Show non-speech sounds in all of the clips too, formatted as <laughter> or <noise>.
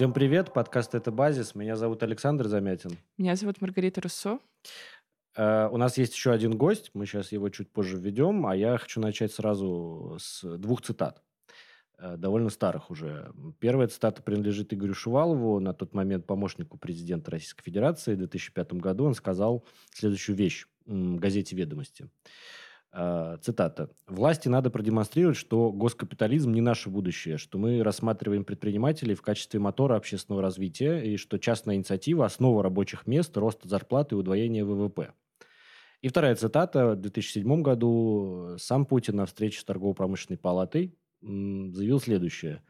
Всем привет, подкаст «Это базис». Меня зовут Александр Замятин. Меня зовут Маргарита Руссо. Э, у нас есть еще один гость, мы сейчас его чуть позже введем, а я хочу начать сразу с двух цитат, э, довольно старых уже. Первая цитата принадлежит Игорю Шувалову, на тот момент помощнику президента Российской Федерации. В 2005 году он сказал следующую вещь газете «Ведомости». А, цитата. «Власти надо продемонстрировать, что госкапитализм не наше будущее, что мы рассматриваем предпринимателей в качестве мотора общественного развития и что частная инициатива – основа рабочих мест, роста зарплаты и удвоения ВВП». И вторая цитата. В 2007 году сам Путин на встрече с торгово-промышленной палатой заявил следующее.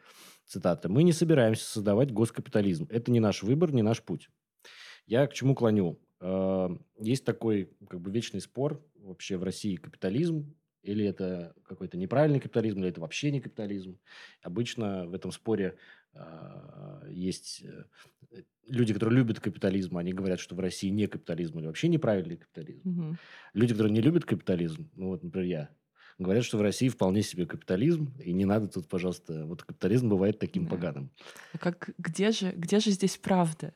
Цитата. «Мы не собираемся создавать госкапитализм. Это не наш выбор, не наш путь». Я к чему клоню? А, есть такой как бы вечный спор вообще в России капитализм или это какой-то неправильный капитализм, или это вообще не капитализм. Обычно в этом споре э, есть э, люди, которые любят капитализм, они говорят, что в России не капитализм или вообще неправильный капитализм. Угу. Люди, которые не любят капитализм, ну вот, например, я, говорят, что в России вполне себе капитализм, и не надо тут, пожалуйста, вот капитализм бывает таким да. поганым. А как, где, же, где же здесь правда?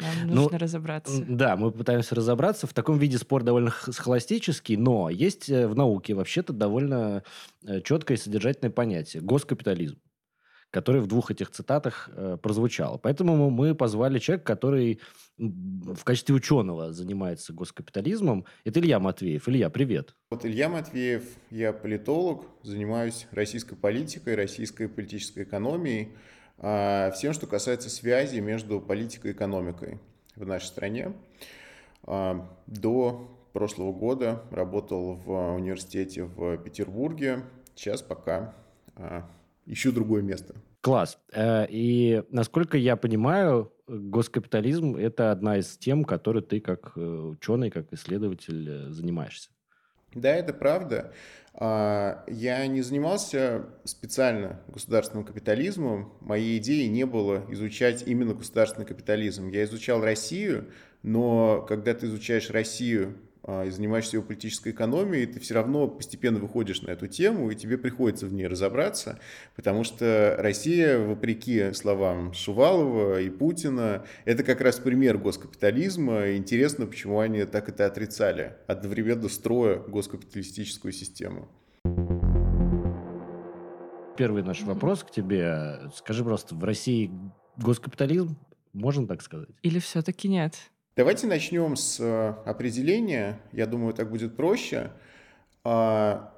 Нам ну, нужно ну, разобраться. Да, мы пытаемся разобраться. В таком виде спор довольно схоластический, но есть э, в науке вообще-то довольно э, четкое и содержательное понятие – госкапитализм который в двух этих цитатах э, прозвучало. Поэтому мы позвали человека, который в качестве ученого занимается госкапитализмом. Это Илья Матвеев. Илья, привет. Вот Илья Матвеев, я политолог, занимаюсь российской политикой, российской политической экономией. А, всем, что касается связи между политикой и экономикой в нашей стране. А, до прошлого года работал в университете в Петербурге, сейчас пока а, ищу другое место. Класс. Э, и насколько я понимаю, госкапитализм – это одна из тем, которой ты как э, ученый, как исследователь э, занимаешься. Да, это правда. А, я не занимался специально государственным капитализмом. Моей идеей не было изучать именно государственный капитализм. Я изучал Россию, но когда ты изучаешь Россию и занимаешься его политической экономией, ты все равно постепенно выходишь на эту тему, и тебе приходится в ней разобраться, потому что Россия, вопреки словам Шувалова и Путина, это как раз пример госкапитализма. Интересно, почему они так это отрицали, одновременно строя госкапиталистическую систему. Первый наш вопрос к тебе. Скажи просто, в России госкапитализм, можно так сказать? Или все-таки нет? Давайте начнем с э, определения. Я думаю, так будет проще. А,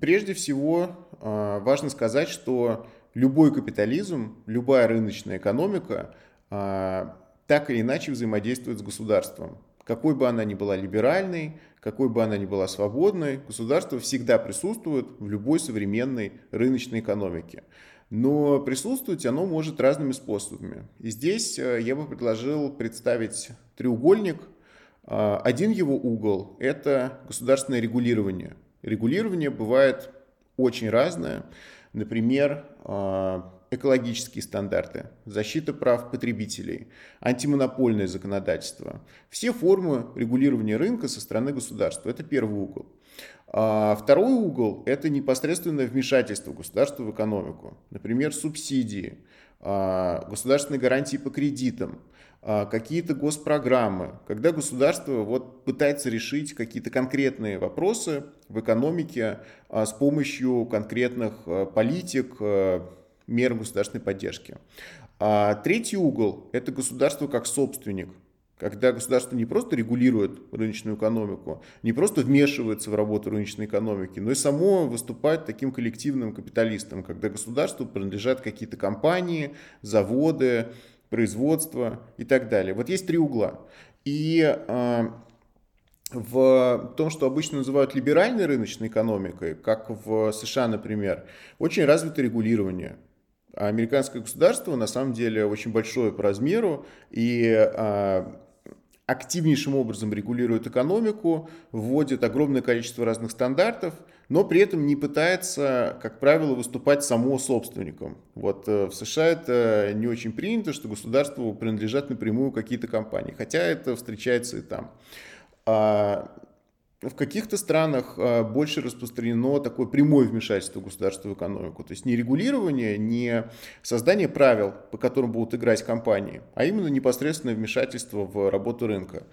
прежде всего, а, важно сказать, что любой капитализм, любая рыночная экономика а, так или иначе взаимодействует с государством. Какой бы она ни была либеральной, какой бы она ни была свободной, государство всегда присутствует в любой современной рыночной экономике но присутствовать оно может разными способами. И здесь э, я бы предложил представить треугольник. А, один его угол – это государственное регулирование. Регулирование бывает очень разное. Например, а, экологические стандарты, защита прав потребителей, антимонопольное законодательство. Все формы регулирования рынка со стороны государства. Это первый угол. А второй угол – это непосредственное вмешательство государства в экономику. Например, субсидии, а, государственные гарантии по кредитам, а, какие-то госпрограммы, когда государство вот пытается решить какие-то конкретные вопросы в экономике а, с помощью конкретных политик, мер государственной поддержки. А третий угол – это государство как собственник – когда государство не просто регулирует рыночную экономику, не просто вмешивается в работу рыночной экономики, но и само выступает таким коллективным капиталистом, когда государству принадлежат какие-то компании, заводы, производство и так далее. Вот есть три угла. И э, в том, что обычно называют либеральной рыночной экономикой, как в США, например, очень развито регулирование. А американское государство на самом деле очень большое по размеру, и а, активнейшим образом регулирует экономику, вводит огромное количество разных стандартов, но при этом не пытается, как правило, выступать само собственником. Вот э, в США это не очень принято, что государству принадлежат напрямую какие-то компании, хотя это встречается и там. В каких-то странах а, больше распространено такое прямое вмешательство государства в экономику. То есть не регулирование, не создание правил, по которым будут играть компании, а именно непосредственное вмешательство в работу рынка.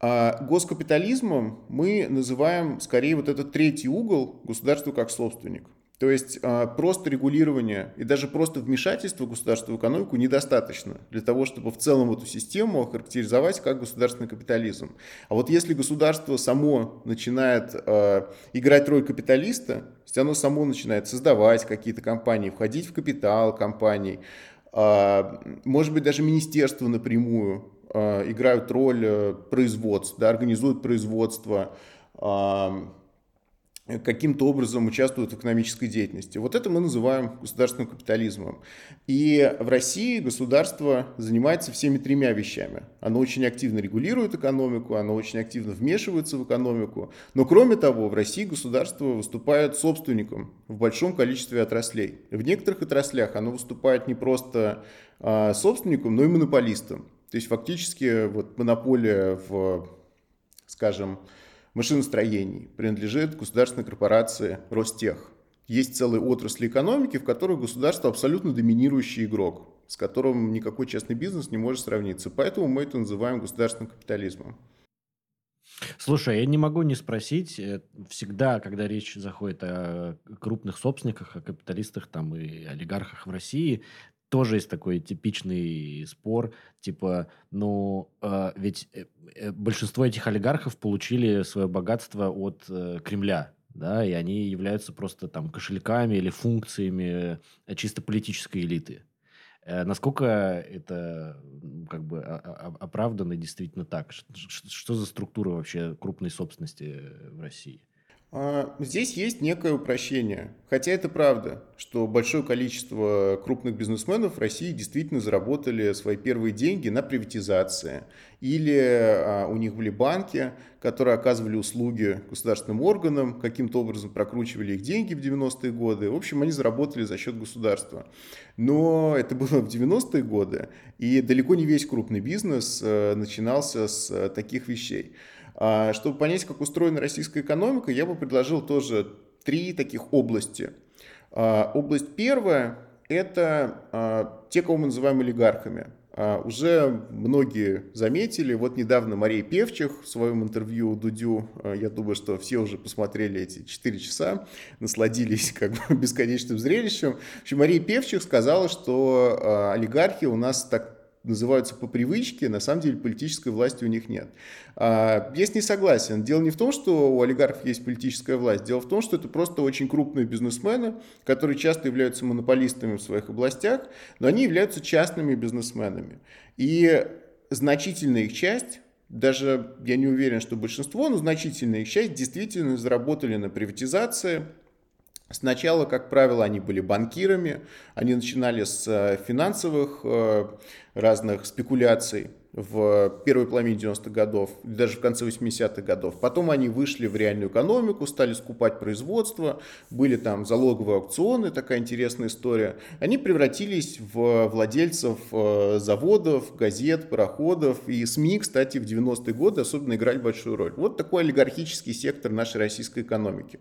А госкапитализмом мы называем скорее вот этот третий угол государства как собственник. То есть а, просто регулирование и даже просто вмешательство государства в экономику недостаточно для того, чтобы в целом эту систему охарактеризовать как государственный капитализм. А вот если государство само начинает а, играть роль капиталиста, если оно само начинает создавать какие-то компании, входить в капитал компаний, а, может быть даже министерство напрямую играют роль э, производства, да, организуют производство, каким-то образом участвуют в экономической деятельности. Вот это мы называем государственным капитализмом. И в России государство занимается всеми тремя вещами. Оно очень активно регулирует экономику, оно очень активно вмешивается в экономику. Но кроме того, в России государство выступает собственником в большом количестве отраслей. В некоторых отраслях оно выступает не просто а, собственником, но и монополистом. То есть фактически вот монополия в, скажем, машиностроений принадлежит государственной корпорации Ростех. Есть целые отрасли экономики, в которых государство абсолютно доминирующий игрок, с которым никакой частный бизнес не может сравниться. Поэтому мы это называем государственным капитализмом. Слушай, я не могу не спросить, э, всегда, когда речь заходит о крупных собственниках, о капиталистах там и олигархах в России, тоже есть такой типичный спор, типа, ну, э, ведь э, э, большинство этих олигархов получили свое богатство от э, Кремля, да, и они являются просто там кошельками или функциями э, чисто политической элиты. Насколько это как бы оправданно действительно так? Что за структура вообще крупной собственности в России? А, здесь есть некое упрощение. Хотя это правда, что большое количество крупных бизнесменов в России действительно заработали свои первые деньги на приватизации. Или а, у них были банки, которые оказывали услуги государственным органам, каким-то образом прокручивали их деньги в 90-е годы. В общем, они заработали за счет государства. Но это было в 90-е годы, и далеко не весь крупный бизнес э, начинался с э, таких вещей. А, чтобы понять, как устроена российская экономика, я бы предложил тоже три таких области. А, область первая – это а, те, кого мы называем олигархами. Уже многие заметили, вот недавно Мария Певчих в своем интервью Дудю, я думаю, что все уже посмотрели эти 4 часа, насладились <laughs> как бы бесконечным зрелищем. В общем, Мария Певчих сказала, что олигархи у нас так называются по привычке, на самом деле политической власти у них нет. А, я с ней согласен. Дело не в том, что у олигархов есть политическая власть, дело в том, что это просто очень крупные бизнесмены, которые часто являются монополистами в своих областях, но они являются частными бизнесменами. И значительная их часть даже я не уверен, что большинство, но значительная их часть действительно заработали на приватизации, Сначала, как правило, они были банкирами, они начинали с э, финансовых э, разных спекуляций в первой половине 90-х годов, даже в конце 80-х годов. Потом они вышли в реальную экономику, стали скупать производство, были там залоговые аукционы, такая интересная история. Они превратились в владельцев э, заводов, газет, пароходов. И СМИ, кстати, в 90-е годы особенно играли большую роль. Вот такой олигархический сектор нашей российской экономики.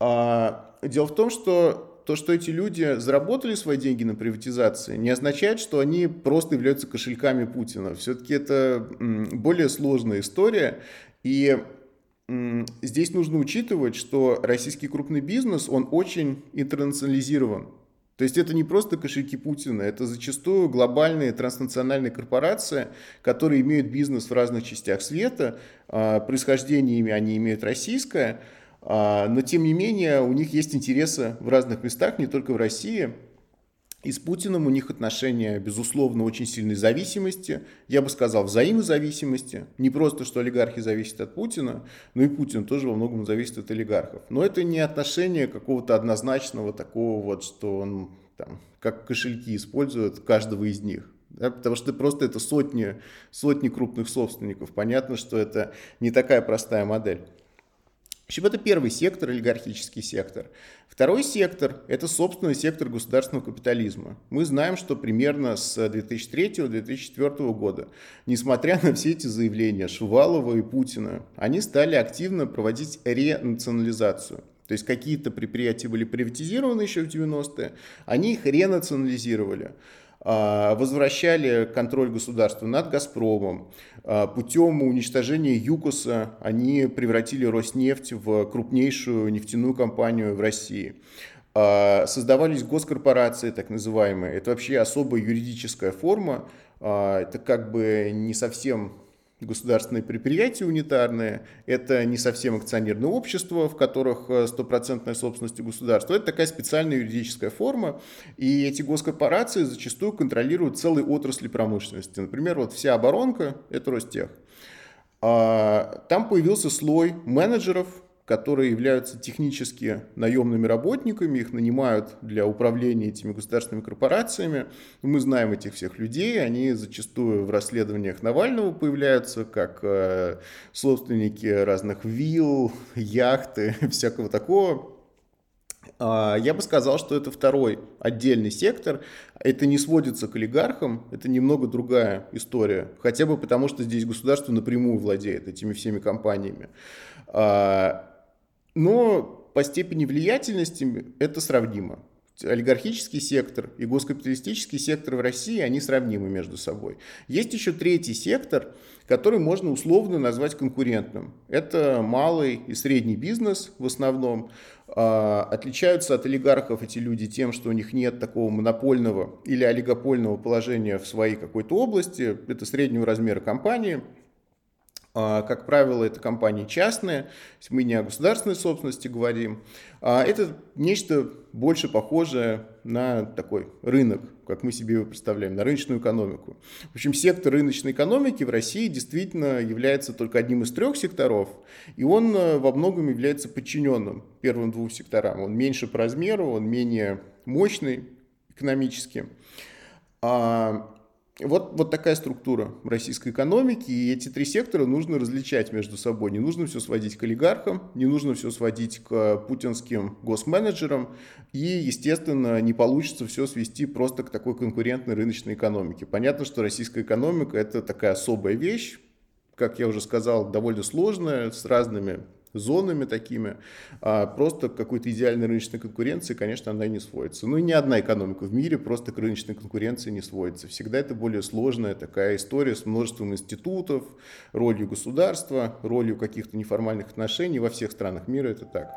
А, дело в том, что то, что эти люди заработали свои деньги на приватизации, не означает, что они просто являются кошельками Путина. Все-таки это более сложная история. И здесь нужно учитывать, что российский крупный бизнес, он очень интернационализирован. То есть это не просто кошельки Путина, это зачастую глобальные транснациональные корпорации, которые имеют бизнес в разных частях света, а, происхождение ими они имеют российское, но тем не менее у них есть интересы в разных местах, не только в России. И с Путиным у них отношения, безусловно, очень сильной зависимости. Я бы сказал, взаимозависимости. Не просто, что олигархи зависят от Путина, но и Путин тоже во многом зависит от олигархов. Но это не отношение какого-то однозначного такого вот, что он там, как кошельки использует каждого из них. Да, потому что просто это сотни, сотни крупных собственников. Понятно, что это не такая простая модель. Общем, это первый сектор, олигархический сектор. Второй сектор – это собственный сектор государственного капитализма. Мы знаем, что примерно с 2003-2004 года, несмотря на все эти заявления Шувалова и Путина, они стали активно проводить ренационализацию. То есть какие-то предприятия были приватизированы еще в 90-е, они их ренационализировали. А, возвращали контроль государства над «Газпромом». А, путем уничтожения ЮКОСа они превратили Роснефть в крупнейшую нефтяную компанию в России. А, создавались госкорпорации, так называемые. Это вообще особая юридическая форма. Это как бы не совсем государственные предприятия унитарные, это не совсем акционерные общества, в которых э, стопроцентная собственность государства, это такая специальная юридическая форма, и эти госкорпорации зачастую контролируют целые отрасли промышленности. Например, вот вся оборонка – это Ростех. А, там появился слой менеджеров, которые являются технически наемными работниками, их нанимают для управления этими государственными корпорациями. Мы знаем этих всех людей, они зачастую в расследованиях Навального появляются, как э, собственники разных вилл, яхты, <laughs> всякого такого. А, я бы сказал, что это второй отдельный сектор. Это не сводится к олигархам, это немного другая история. Хотя бы потому, что здесь государство напрямую владеет этими всеми компаниями. Но по степени влиятельности это сравнимо. Олигархический сектор и госкапиталистический сектор в России, они сравнимы между собой. Есть еще третий сектор, который можно условно назвать конкурентным. Это малый и средний бизнес в основном. А, отличаются от олигархов эти люди тем, что у них нет такого монопольного или олигопольного положения в своей какой-то области. Это среднего размера компании – как правило, это компании частные, мы не о государственной собственности говорим. А это нечто больше похожее на такой рынок, как мы себе его представляем, на рыночную экономику. В общем, сектор рыночной экономики в России действительно является только одним из трех секторов, и он э, во многом является подчиненным первым двум секторам. Он меньше по размеру, он менее мощный экономически. А вот, вот такая структура российской экономики, и эти три сектора нужно различать между собой. Не нужно все сводить к олигархам, не нужно все сводить к путинским госменеджерам, и, естественно, не получится все свести просто к такой конкурентной рыночной экономике. Понятно, что российская экономика – это такая особая вещь, как я уже сказал, довольно сложная, с разными зонами такими, а просто какой-то идеальной рыночной конкуренции, конечно, она не сводится. Ну и ни одна экономика в мире просто к рыночной конкуренции не сводится. Всегда это более сложная такая история с множеством институтов, ролью государства, ролью каких-то неформальных отношений. Во всех странах мира это так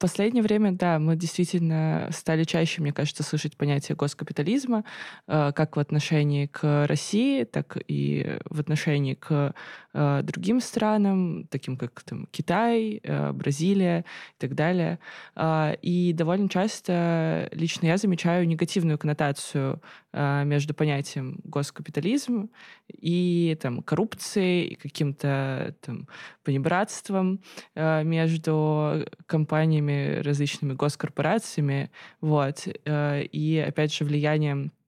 последнее время, да, мы действительно стали чаще, мне кажется, слышать понятие госкапитализма, э, как в отношении к России, так и в отношении к э, другим странам, таким как там, Китай, э, Бразилия и так далее. И довольно часто лично я замечаю негативную коннотацию между понятием госкапитализм и там, коррупцией, и каким-то там, понебратством между компаниями различными госкорпорациями, вот, э, и, опять же, влиянием э,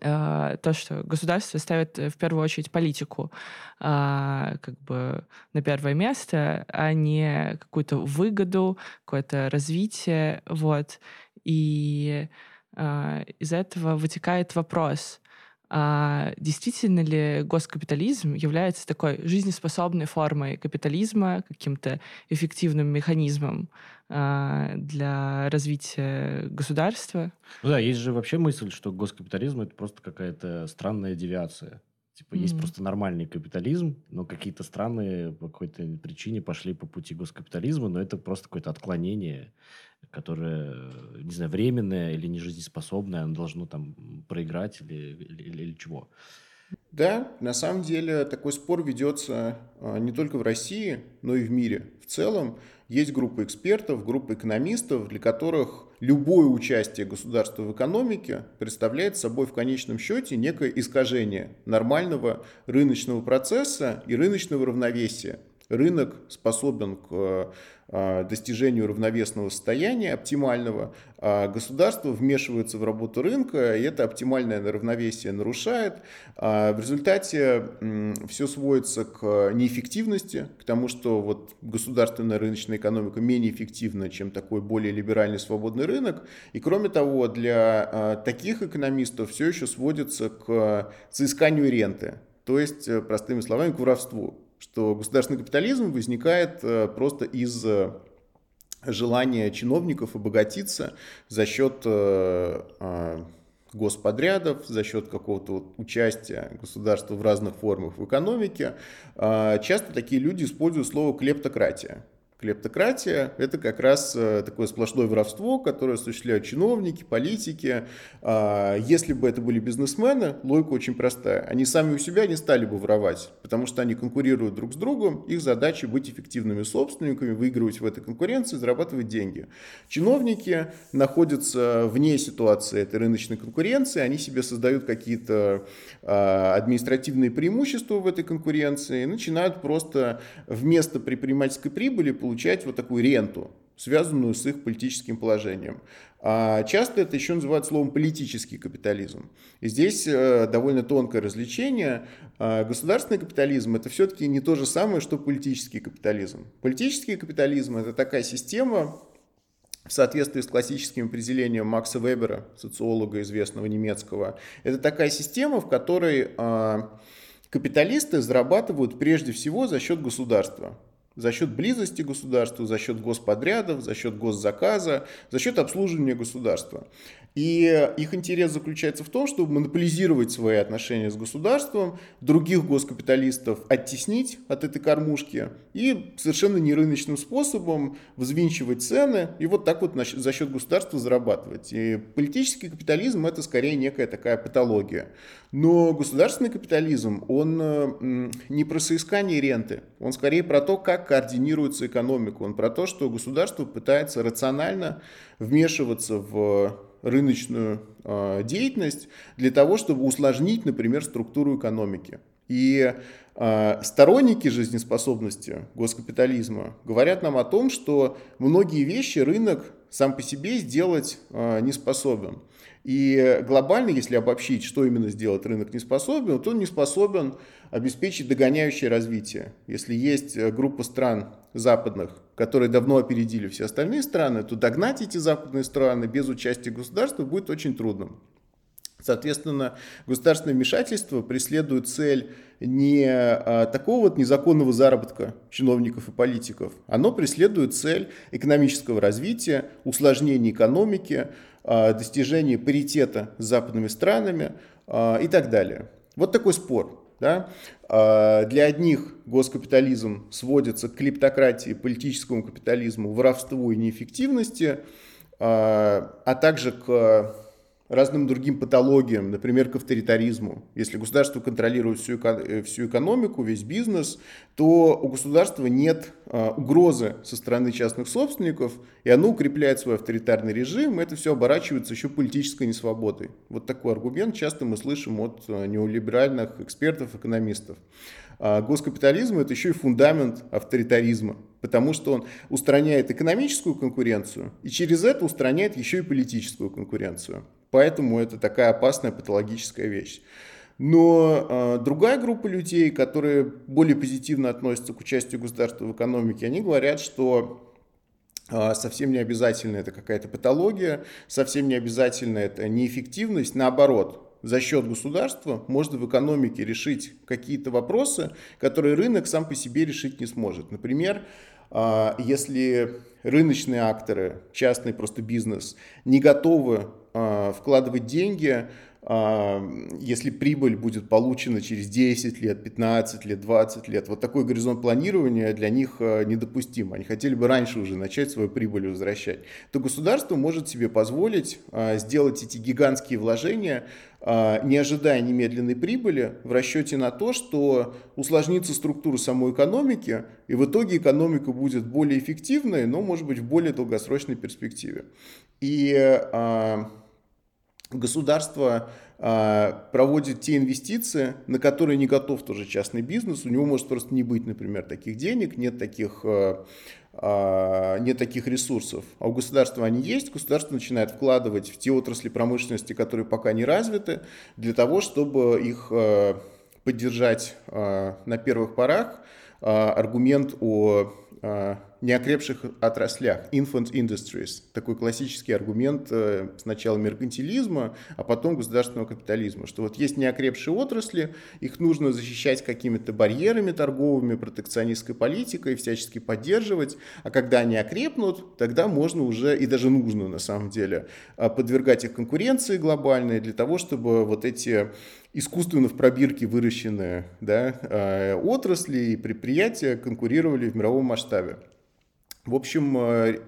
то, что государство ставит в первую очередь политику а, как бы на первое место, а не какую-то выгоду, какое-то развитие, вот. И а, из этого вытекает вопрос, а действительно ли госкапитализм является такой жизнеспособной формой капитализма, каким-то эффективным механизмом а, для развития государства? Ну да, есть же вообще мысль, что госкапитализм это просто какая-то странная девиация. Типа, mm-hmm. есть просто нормальный капитализм, но какие-то страны по какой-то причине пошли по пути госкапитализма, но это просто какое-то отклонение, которое, не знаю, временное или не жизнеспособное, оно должно там проиграть или, или, или, или чего. Да, на самом деле такой спор ведется а, не только в России, но и в мире в целом. Есть группа экспертов, группа экономистов, для которых любое участие государства в экономике представляет собой в конечном счете некое искажение нормального рыночного процесса и рыночного равновесия. Рынок способен к а, достижению равновесного состояния, оптимального, а государство вмешивается в работу рынка, и это оптимальное равновесие нарушает. А в результате все сводится к неэффективности, к тому, что вот государственная рыночная экономика менее эффективна, чем такой более либеральный свободный рынок. И кроме того, для таких экономистов все еще сводится к соисканию ренты, то есть, простыми словами, к воровству что государственный капитализм возникает э, просто из э, желания чиновников обогатиться за счет э, господрядов, за счет какого-то участия государства в разных формах в экономике. Часто такие люди используют слово клептократия. Клептократия – это как раз э, такое сплошное воровство, которое осуществляют чиновники, политики. А, если бы это были бизнесмены, логика очень простая. Они сами у себя не стали бы воровать, потому что они конкурируют друг с другом. Их задача быть эффективными собственниками, выигрывать в этой конкуренции, зарабатывать деньги. Чиновники находятся вне ситуации этой рыночной конкуренции, они себе создают какие-то а, административные преимущества в этой конкуренции и начинают просто вместо предпринимательской прибыли получать получать вот такую ренту, связанную с их политическим положением. А часто это еще называют словом политический капитализм. И здесь э, довольно тонкое развлечение. А государственный капитализм это все-таки не то же самое, что политический капитализм. Политический капитализм это такая система, в соответствии с классическим определением Макса Вебера, социолога известного немецкого, это такая система, в которой а, капиталисты зарабатывают прежде всего за счет государства за счет близости государства, за счет господрядов, за счет госзаказа, за счет обслуживания государства. И их интерес заключается в том, чтобы монополизировать свои отношения с государством, других госкапиталистов оттеснить от этой кормушки и совершенно нерыночным способом взвинчивать цены и вот так вот за счет государства зарабатывать. И политический капитализм это скорее некая такая патология. Но государственный капитализм, он не про соискание ренты, он скорее про то, как координируется экономика, он про то, что государство пытается рационально вмешиваться в рыночную э, деятельность для того, чтобы усложнить, например, структуру экономики. И э, сторонники жизнеспособности госкапитализма говорят нам о том, что многие вещи рынок сам по себе сделать э, не способен. И глобально, если обобщить, что именно сделать рынок не способен, то он не способен обеспечить догоняющее развитие. Если есть э, группа стран западных, которые давно опередили все остальные страны, то догнать эти западные страны без участия государства будет очень трудным. Соответственно, государственное вмешательство преследует цель не а, такого вот незаконного заработка чиновников и политиков, оно преследует цель экономического развития, усложнения экономики, а, достижения паритета с западными странами а, и так далее. Вот такой спор. Да? А, для одних госкапитализм сводится к клиптократии, политическому капитализму, воровству и неэффективности, а также к разным другим патологиям, например, к авторитаризму. Если государство контролирует всю, э, всю экономику, весь бизнес, то у государства нет а, угрозы со стороны частных собственников, и оно укрепляет свой авторитарный режим, и это все оборачивается еще политической несвободой. Вот такой аргумент часто мы слышим от а, неолиберальных экспертов, экономистов. А госкапитализм это еще и фундамент авторитаризма, потому что он устраняет экономическую конкуренцию и через это устраняет еще и политическую конкуренцию. Поэтому это такая опасная патологическая вещь. Но э, другая группа людей, которые более позитивно относятся к участию государства в экономике, они говорят, что э, совсем не обязательно это какая-то патология, совсем не обязательно это неэффективность. Наоборот, за счет государства можно в экономике решить какие-то вопросы, которые рынок сам по себе решить не сможет. Например, э, если рыночные акторы, частный просто бизнес, не готовы вкладывать деньги а, если прибыль будет получена через 10 лет, 15 лет, 20 лет, вот такой горизонт планирования для них а, недопустим. Они хотели бы раньше уже начать свою прибыль возвращать. То государство может себе позволить а, сделать эти гигантские вложения, не ожидая немедленной прибыли, в расчете на то, что усложнится структура самой экономики, и в итоге экономика будет более эффективной, но, может быть, в более долгосрочной перспективе. И государство а, проводит те инвестиции, на которые не готов тоже частный бизнес. У него может просто не быть, например, таких денег, нет таких, а, а, нет таких ресурсов. А у государства они есть, государство начинает вкладывать в те отрасли промышленности, которые пока не развиты, для того, чтобы их поддержать на первых порах. Аргумент о неокрепших отраслях, infant industries, такой классический аргумент э, сначала меркантилизма, а потом государственного капитализма, что вот есть неокрепшие отрасли, их нужно защищать какими-то барьерами торговыми, протекционистской политикой, всячески поддерживать, а когда они окрепнут, тогда можно уже, и даже нужно на самом деле, э, подвергать их конкуренции глобальной для того, чтобы вот эти искусственно в пробирке выращенные да, э, отрасли и предприятия конкурировали в мировом масштабе. В общем, э,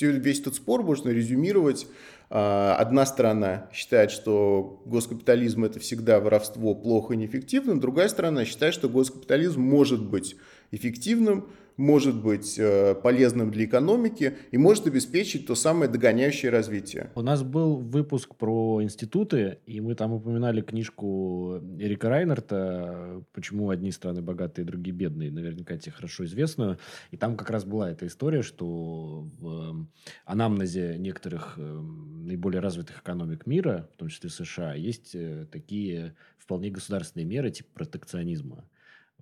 весь этот спор можно резюмировать. А, одна сторона считает, что госкапитализм – это всегда воровство, плохо и неэффективно. Другая сторона считает, что госкапитализм может быть эффективным, может быть э, полезным для экономики и может обеспечить то самое догоняющее развитие. У нас был выпуск про институты, и мы там упоминали книжку Эрика Райнерта «Почему одни страны богатые, другие бедные». Наверняка тебе хорошо известную. И там как раз была эта история, что в анамнезе некоторых э, наиболее развитых экономик мира, в том числе США, есть э, такие вполне государственные меры типа протекционизма.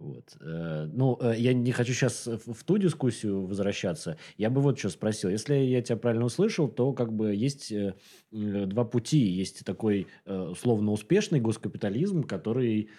Вот. Э, ну, э, я не хочу сейчас в ту дискуссию возвращаться. Я бы вот что спросил. Если я тебя правильно услышал, то как бы есть э, два пути. Есть такой условно успешный госкапитализм, который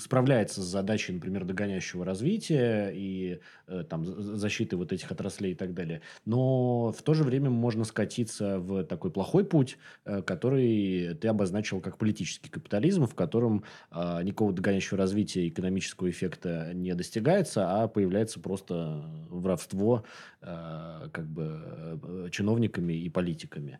справляется с задачей, например, догоняющего развития и э, там защиты вот этих отраслей и так далее. Но в то же время можно скатиться в такой плохой путь, который ты обозначил как политический капитализм, в котором никакого догоняющего развития экономического эффекта не достигается, а появляется просто воровство как бы чиновниками и политиками.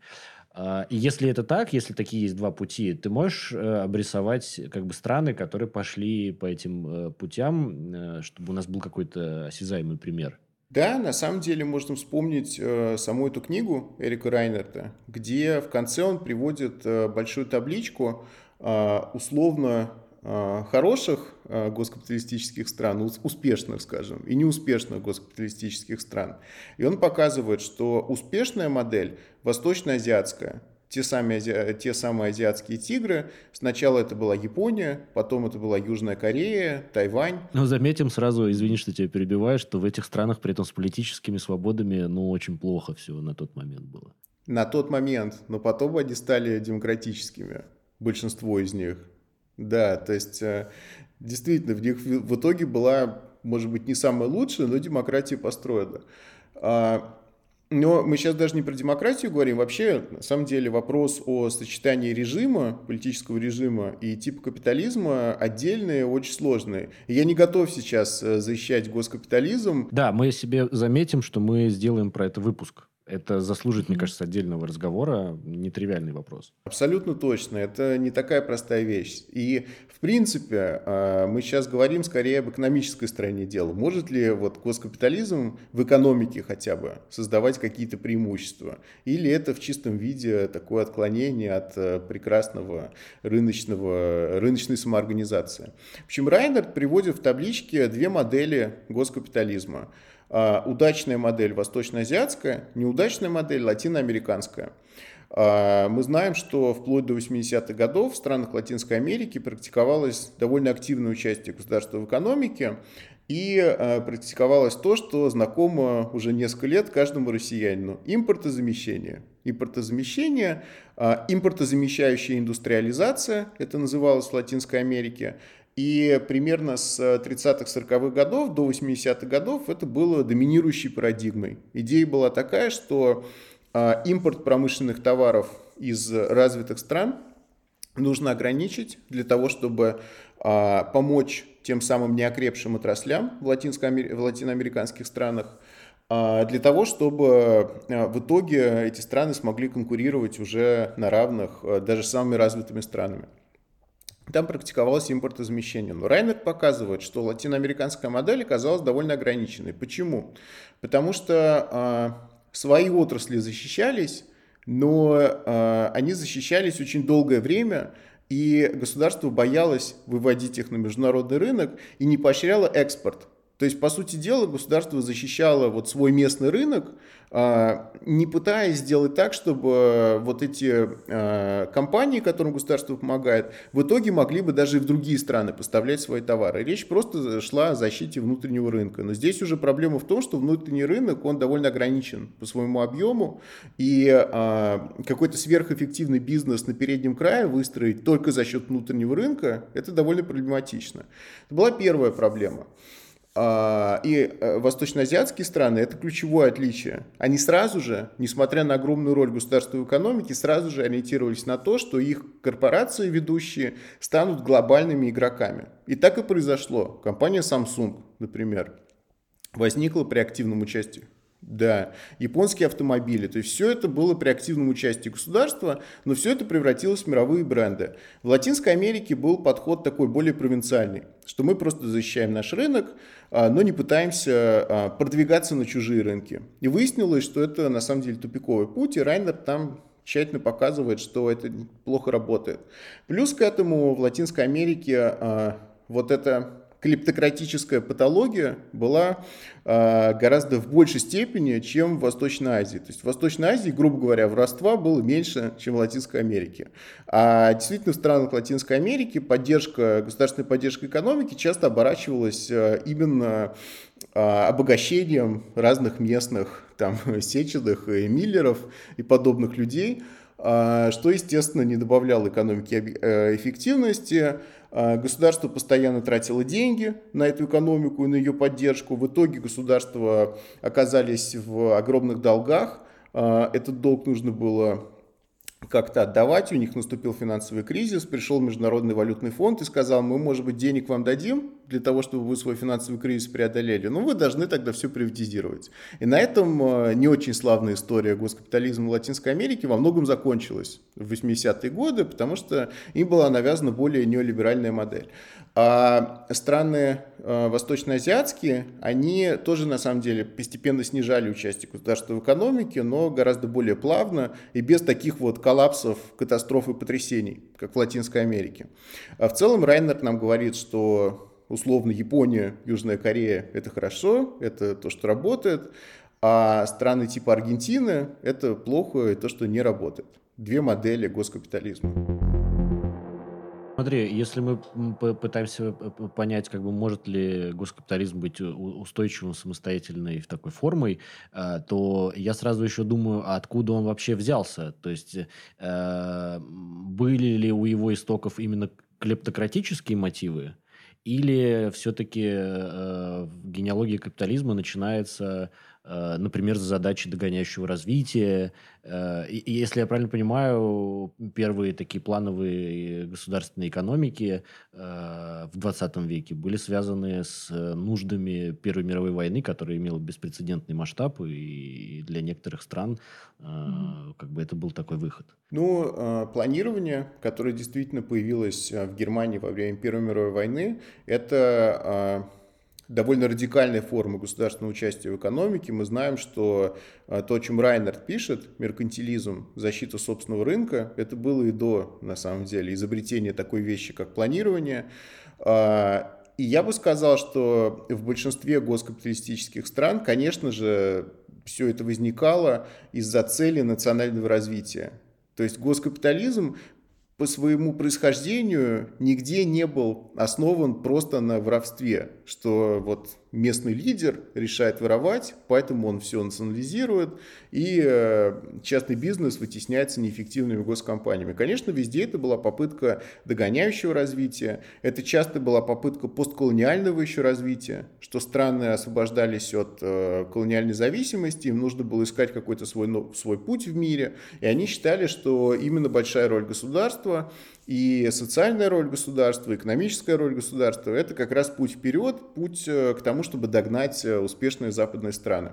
А, и если это так, если такие есть два пути, ты можешь э, обрисовать как бы страны, которые пошли по этим э, путям, э, чтобы у нас был какой-то осязаемый пример? Да, на самом деле можно вспомнить э, саму эту книгу Эрика Райнерта, где в конце он приводит э, большую табличку э, условно Э, хороших э, госкапиталистических стран, успешных, скажем, и неуспешных госкапиталистических стран. И он показывает, что успешная модель восточноазиатская, те самые, те самые азиатские тигры. Сначала это была Япония, потом это была Южная Корея, Тайвань. Но заметим сразу, извини, что тебя перебиваю, что в этих странах при этом с политическими свободами, ну, очень плохо все на тот момент было. На тот момент, но потом они стали демократическими, большинство из них. Да, то есть э, действительно в них в итоге была, может быть, не самая лучшая, но демократия построена. А, но мы сейчас даже не про демократию говорим. Вообще, на самом деле, вопрос о сочетании режима, политического режима и типа капитализма отдельный, очень сложный. Я не готов сейчас э, защищать госкапитализм. Да, мы себе заметим, что мы сделаем про это выпуск. Это заслужит, мне кажется, отдельного разговора. Нетривиальный вопрос. Абсолютно точно. Это не такая простая вещь. И, в принципе, а, мы сейчас говорим скорее об экономической стороне дела. Может ли вот госкапитализм в экономике хотя бы создавать какие-то преимущества? Или это в чистом виде такое отклонение от э, прекрасного рыночного, рыночной самоорганизации? В общем, Райнерт приводит в табличке две модели госкапитализма – удачная модель восточноазиатская, неудачная модель латиноамериканская. А, мы знаем, что вплоть до 80-х годов в странах Латинской Америки практиковалось довольно активное участие государства в экономике, и а, практиковалось то, что знакомо уже несколько лет каждому россиянину – импортозамещение. Импортозамещение, импортозамещающая индустриализация, это называлось в Латинской Америке, и примерно с 30-40-х годов до 80-х годов это было доминирующей парадигмой. Идея была такая, что а, импорт промышленных товаров из развитых стран нужно ограничить для того, чтобы а, помочь тем самым неокрепшим отраслям в, в латиноамериканских странах, а, для того, чтобы в итоге эти страны смогли конкурировать уже на равных даже с самыми развитыми странами там практиковалось импортозамещение. Но Райнер показывает, что латиноамериканская модель оказалась довольно ограниченной. Почему? Потому что э, свои отрасли защищались, но э, они защищались очень долгое время, и государство боялось выводить их на международный рынок и не поощряло экспорт. То есть, по сути дела, государство защищало вот свой местный рынок, а, не пытаясь сделать так, чтобы вот эти а, компании, которым государство помогает, в итоге могли бы даже и в другие страны поставлять свои товары. Речь просто шла о защите внутреннего рынка. Но здесь уже проблема в том, что внутренний рынок, он довольно ограничен по своему объему, и а, какой-то сверхэффективный бизнес на переднем крае выстроить только за счет внутреннего рынка, это довольно проблематично. Это была первая проблема. А, и э, восточноазиатские страны – это ключевое отличие. Они сразу же, несмотря на огромную роль государства в экономике, сразу же ориентировались на то, что их корпорации ведущие станут глобальными игроками. И так и произошло. Компания Samsung, например, возникла при активном участии да, японские автомобили. То есть все это было при активном участии государства, но все это превратилось в мировые бренды. В Латинской Америке был подход такой более провинциальный, что мы просто защищаем наш рынок, но не пытаемся а, продвигаться на чужие рынки. И выяснилось, что это на самом деле тупиковый путь, и Райнер там тщательно показывает, что это плохо работает. Плюс к этому в Латинской Америке а, вот это клептократическая патология была э, гораздо в большей степени, чем в Восточной Азии. То есть в Восточной Азии, грубо говоря, воровства было меньше, чем в Латинской Америке. А действительно в странах Латинской Америки поддержка, государственная поддержка экономики часто оборачивалась э, именно э, обогащением разных местных там <laughs> Сеченых и Миллеров и подобных людей, что, естественно, не добавляло экономике эффективности, а, государство постоянно тратило деньги на эту экономику и на ее поддержку. В итоге государства оказались в огромных долгах. А, этот долг нужно было как-то отдавать, у них наступил финансовый кризис, пришел Международный валютный фонд и сказал, мы, может быть, денег вам дадим для того, чтобы вы свой финансовый кризис преодолели, но вы должны тогда все приватизировать. И на этом э, не очень славная история госкапитализма Латинской Америке во многом закончилась в 80-е годы, потому что им была навязана более неолиберальная модель. А страны э, восточноазиатские, они тоже на самом деле постепенно снижали участие государства в экономике, но гораздо более плавно и без таких вот коллапсов, катастроф и потрясений, как в Латинской Америке. А в целом Райнер нам говорит, что условно Япония, Южная Корея – это хорошо, это то, что работает, а страны типа Аргентины – это плохо и то, что не работает. Две модели госкапитализма. Смотри, если мы пытаемся понять, как бы может ли госкапитализм быть устойчивым, самостоятельной в такой формой, э, то я сразу еще думаю, откуда он вообще взялся? То есть э, были ли у его истоков именно клептократические мотивы? Или все-таки э, генеалогия капитализма начинается например, за задачи догоняющего развития. Э, и, если я правильно понимаю, первые такие плановые государственные экономики э, в 20 веке были связаны с нуждами Первой мировой войны, которая имела беспрецедентный масштаб, и для некоторых стран как бы это был такой выход. Ну, планирование, которое действительно появилось в Германии во время Первой мировой войны, это довольно радикальной формы государственного участия в экономике. Мы знаем, что а, то, о чем Райнерт пишет, меркантилизм, защита собственного рынка, это было и до, на самом деле, изобретения такой вещи, как планирование. А, и я бы сказал, что в большинстве госкапиталистических стран, конечно же, все это возникало из-за цели национального развития. То есть госкапитализм по своему происхождению нигде не был основан просто на воровстве, что вот местный лидер решает воровать, поэтому он все национализирует, и э, частный бизнес вытесняется неэффективными госкомпаниями. Конечно, везде это была попытка догоняющего развития, это часто была попытка постколониального еще развития, что страны освобождались от э, колониальной зависимости, им нужно было искать какой-то свой, свой путь в мире, и они считали, что именно большая роль государства и социальная роль государства, экономическая роль государства – это как раз путь вперед, путь э, к тому, чтобы догнать э, успешные западные страны.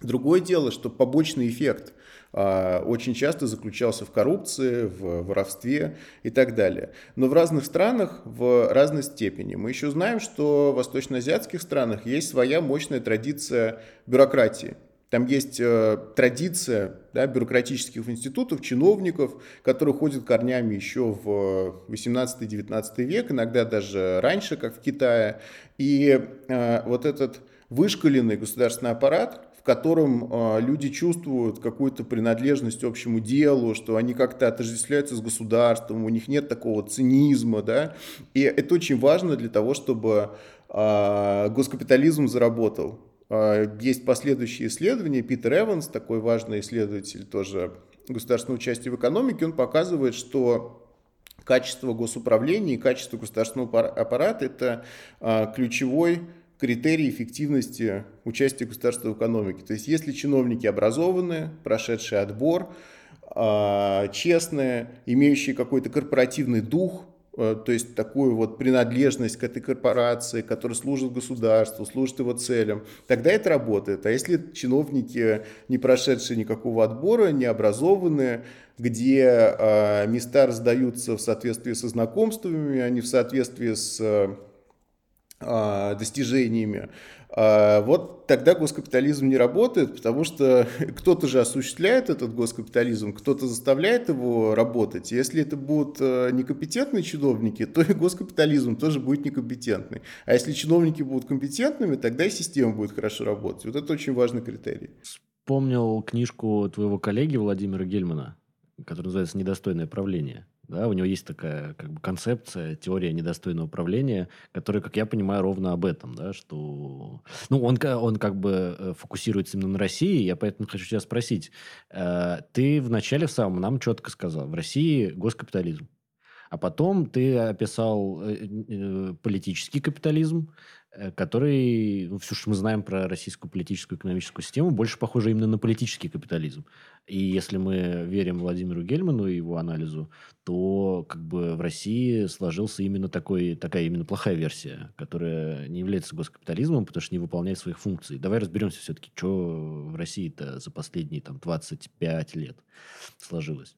Другое дело, что побочный эффект а, очень часто заключался в коррупции, в воровстве и так далее. Но в разных странах в разной степени. Мы еще знаем, что в восточноазиатских странах есть своя мощная традиция бюрократии. Там есть э, традиция да, бюрократических институтов, чиновников, которые ходят корнями еще в 18-19 век, иногда даже раньше, как в Китае. И э, вот этот вышкаленный государственный аппарат, в котором э, люди чувствуют какую-то принадлежность общему делу, что они как-то отождествляются с государством, у них нет такого цинизма, да, и это очень важно для того, чтобы э, госкапитализм заработал. А, есть последующие исследования. Питер Эванс, такой важный исследователь тоже государственного участия в экономике, он показывает, что качество госуправления и качество государственного аппарата – это а, ключевой критерий эффективности участия государства в экономике. То есть если чиновники образованные, прошедшие отбор, а, честные, имеющие какой-то корпоративный дух, то есть такую вот принадлежность к этой корпорации, которая служит государству, служит его целям, тогда это работает. А если чиновники, не прошедшие никакого отбора, не образованные, где э, места раздаются в соответствии со знакомствами, а не в соответствии с э, достижениями, вот тогда госкапитализм не работает, потому что <laughs> кто-то же осуществляет этот госкапитализм, кто-то заставляет его работать. Если это будут э, некомпетентные чиновники, <laughs> то и госкапитализм тоже будет некомпетентный. А если чиновники будут компетентными, тогда и система будет хорошо работать. Вот это очень важный критерий. Вспомнил книжку твоего коллеги Владимира Гельмана, которая называется «Недостойное правление». Да, у него есть такая как бы концепция, теория недостойного управления, которая, как я понимаю, ровно об этом, да, что... Ну, он, он как бы э, фокусируется именно на России, я поэтому хочу тебя спросить. Э, ты вначале в самом нам четко сказал, в России госкапитализм. А потом ты описал э, политический капитализм, который, ну, все, что мы знаем про российскую политическую экономическую систему, больше похоже именно на политический капитализм. И если мы верим Владимиру Гельману и его анализу, то как бы в России сложился именно такой, такая именно плохая версия, которая не является госкапитализмом, потому что не выполняет своих функций. Давай разберемся все-таки, что в России-то за последние там, 25 лет сложилось.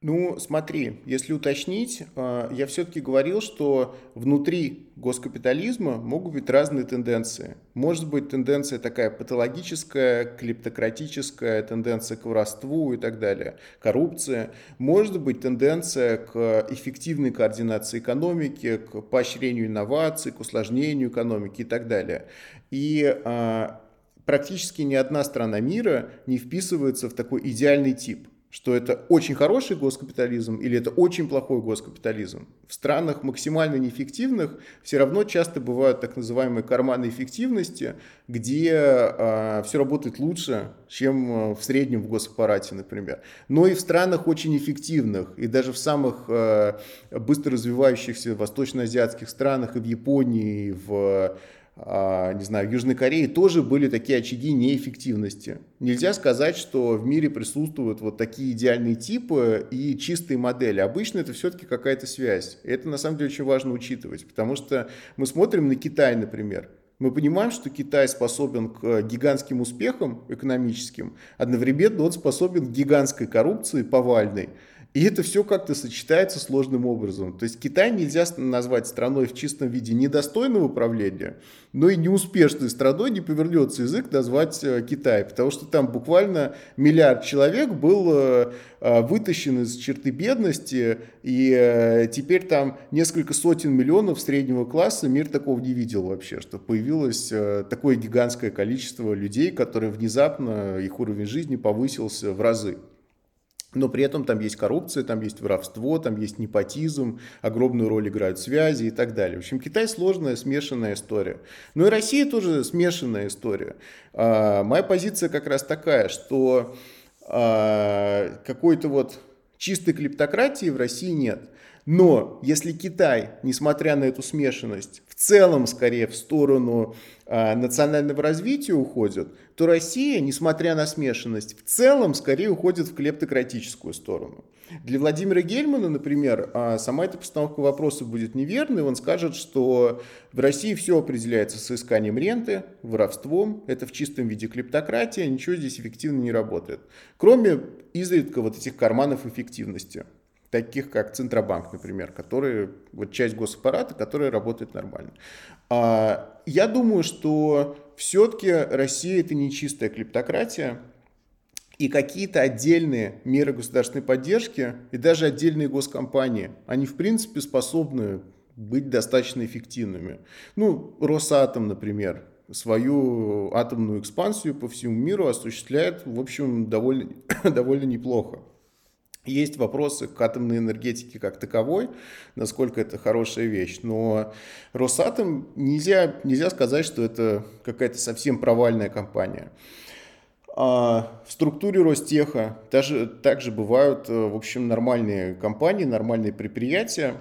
Ну, смотри, если уточнить, а, я все-таки говорил, что внутри госкапитализма могут быть разные тенденции. Может быть тенденция такая патологическая, клептократическая, тенденция к воровству и так далее, коррупция. Может быть тенденция к эффективной координации экономики, к поощрению инноваций, к усложнению экономики и так далее. И а, практически ни одна страна мира не вписывается в такой идеальный тип – что это очень хороший госкапитализм или это очень плохой госкапитализм. В странах максимально неэффективных все равно часто бывают так называемые карманы эффективности, где э, все работает лучше, чем а, в среднем в госаппарате, например. Но и в странах очень эффективных, и даже в самых э, быстро развивающихся восточноазиатских странах, и в Японии, и в а, не знаю, в Южной Корее тоже были такие очаги неэффективности. Нельзя сказать, что в мире присутствуют вот такие идеальные типы и чистые модели. Обычно это все-таки какая-то связь. И это на самом деле очень важно учитывать, потому что мы смотрим на Китай, например. Мы понимаем, что Китай способен к гигантским успехам экономическим, одновременно он способен к гигантской коррупции повальной. И это все как-то сочетается сложным образом. То есть Китай нельзя назвать страной в чистом виде недостойного управления, но и неуспешной страной не повернется язык назвать э, Китай, потому что там буквально миллиард человек был э, э, вытащен из черты бедности, и теперь там несколько сотен миллионов среднего класса мир такого не видел вообще, что появилось такое гигантское количество людей, которые внезапно, их уровень жизни повысился в разы но при этом там есть коррупция, там есть воровство, там есть непотизм, огромную роль играют связи и так далее. В общем, Китай сложная, смешанная история. Но и Россия тоже смешанная история. А, моя позиция как раз такая, что а, какой-то вот чистой клептократии в России нет. Но если Китай, несмотря на эту смешанность, в целом скорее в сторону э, национального развития уходит, то Россия, несмотря на смешанность, в целом скорее уходит в клептократическую сторону. Для Владимира Гельмана, например, э, сама эта постановка вопроса будет неверной. Он скажет, что в России все определяется соисканием ренты, воровством. Это в чистом виде клептократия, ничего здесь эффективно не работает. Кроме изредка вот этих карманов эффективности. таких как Центробанк, например, который, вот часть госаппарата, которая работает нормально. А, я думаю, что все-таки Россия это не чистая клептократия, и какие-то отдельные меры государственной поддержки и даже отдельные госкомпании, они в принципе способны быть достаточно эффективными. Ну, Росатом, например, свою атомную экспансию по всему миру осуществляет, в общем, довольно, <coughs> довольно неплохо. Есть вопросы к атомной энергетике как таковой, насколько это хорошая вещь, но Росатом нельзя, нельзя сказать, что это какая-то совсем провальная компания. А в структуре Ростеха даже, также бывают, в общем, нормальные компании, нормальные предприятия,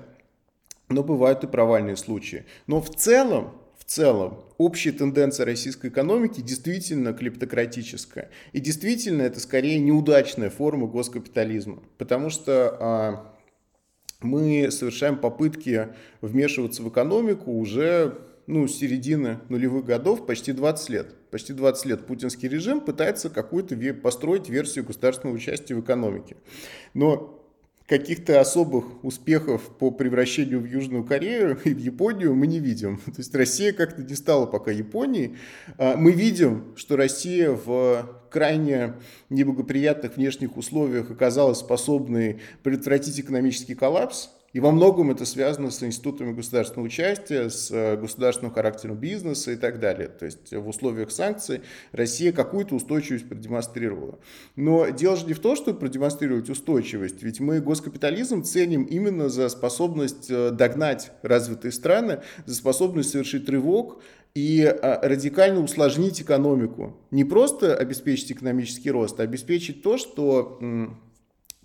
но бывают и провальные случаи. Но в целом, в целом, общая тенденция российской экономики действительно клептократическая. И действительно это скорее неудачная форма госкапитализма. Потому что а, мы совершаем попытки вмешиваться в экономику уже ну, середины нулевых годов, почти 20 лет. Почти 20 лет путинский режим пытается какую-то построить версию государственного участия в экономике. Но каких-то особых успехов по превращению в Южную Корею и в Японию мы не видим. <laughs> То есть Россия как-то не стала пока Японией. А, мы видим, что Россия в крайне неблагоприятных внешних условиях оказалась способной предотвратить экономический коллапс, и во многом это связано с институтами государственного участия, с э, государственным характером бизнеса и так далее. То есть в условиях санкций Россия какую-то устойчивость продемонстрировала. Но дело же не в том, чтобы продемонстрировать устойчивость, ведь мы госкапитализм ценим именно за способность э, догнать развитые страны, за способность совершить рывок, и э, радикально усложнить экономику. Не просто обеспечить экономический рост, а обеспечить то, что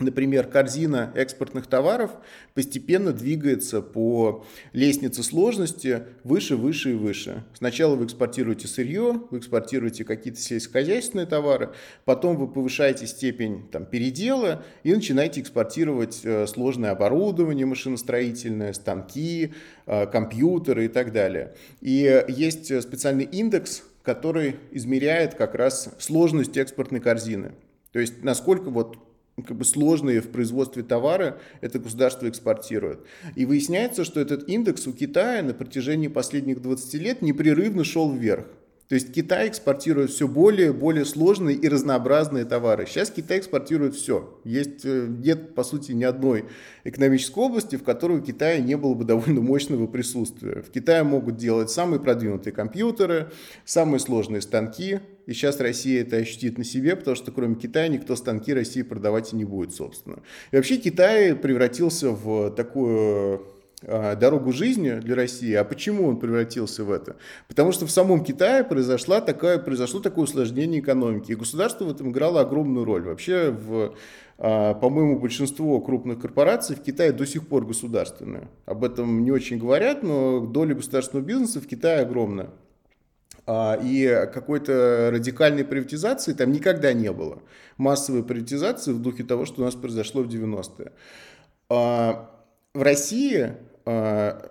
Например, корзина экспортных товаров постепенно двигается по лестнице сложности выше, выше и выше. Сначала вы экспортируете сырье, вы экспортируете какие-то сельскохозяйственные товары, потом вы повышаете степень там, передела и начинаете экспортировать э, сложное оборудование машиностроительное, станки, э, компьютеры и так далее. И есть специальный индекс, который измеряет как раз сложность экспортной корзины. То есть насколько вот как бы сложные в производстве товары это государство экспортирует. И выясняется, что этот индекс у Китая на протяжении последних 20 лет непрерывно шел вверх. То есть Китай экспортирует все более и более сложные и разнообразные товары. Сейчас Китай экспортирует все. Есть, э, нет, по сути, ни одной экономической области, в которой у Китая не было бы довольно мощного присутствия. В Китае могут делать самые продвинутые компьютеры, самые сложные станки. И сейчас Россия это ощутит на себе, потому что кроме Китая никто станки России продавать и не будет, собственно. И вообще Китай превратился в такую дорогу жизни для России. А почему он превратился в это? Потому что в самом Китае произошла такая, произошло такое усложнение экономики. И государство в этом играло огромную роль. Вообще, в, а, по-моему, большинство крупных корпораций в Китае до сих пор государственные. Об этом не очень говорят, но доля государственного бизнеса в Китае огромная. А, и какой-то радикальной приватизации там никогда не было. Массовой приватизации в духе того, что у нас произошло в 90-е. В России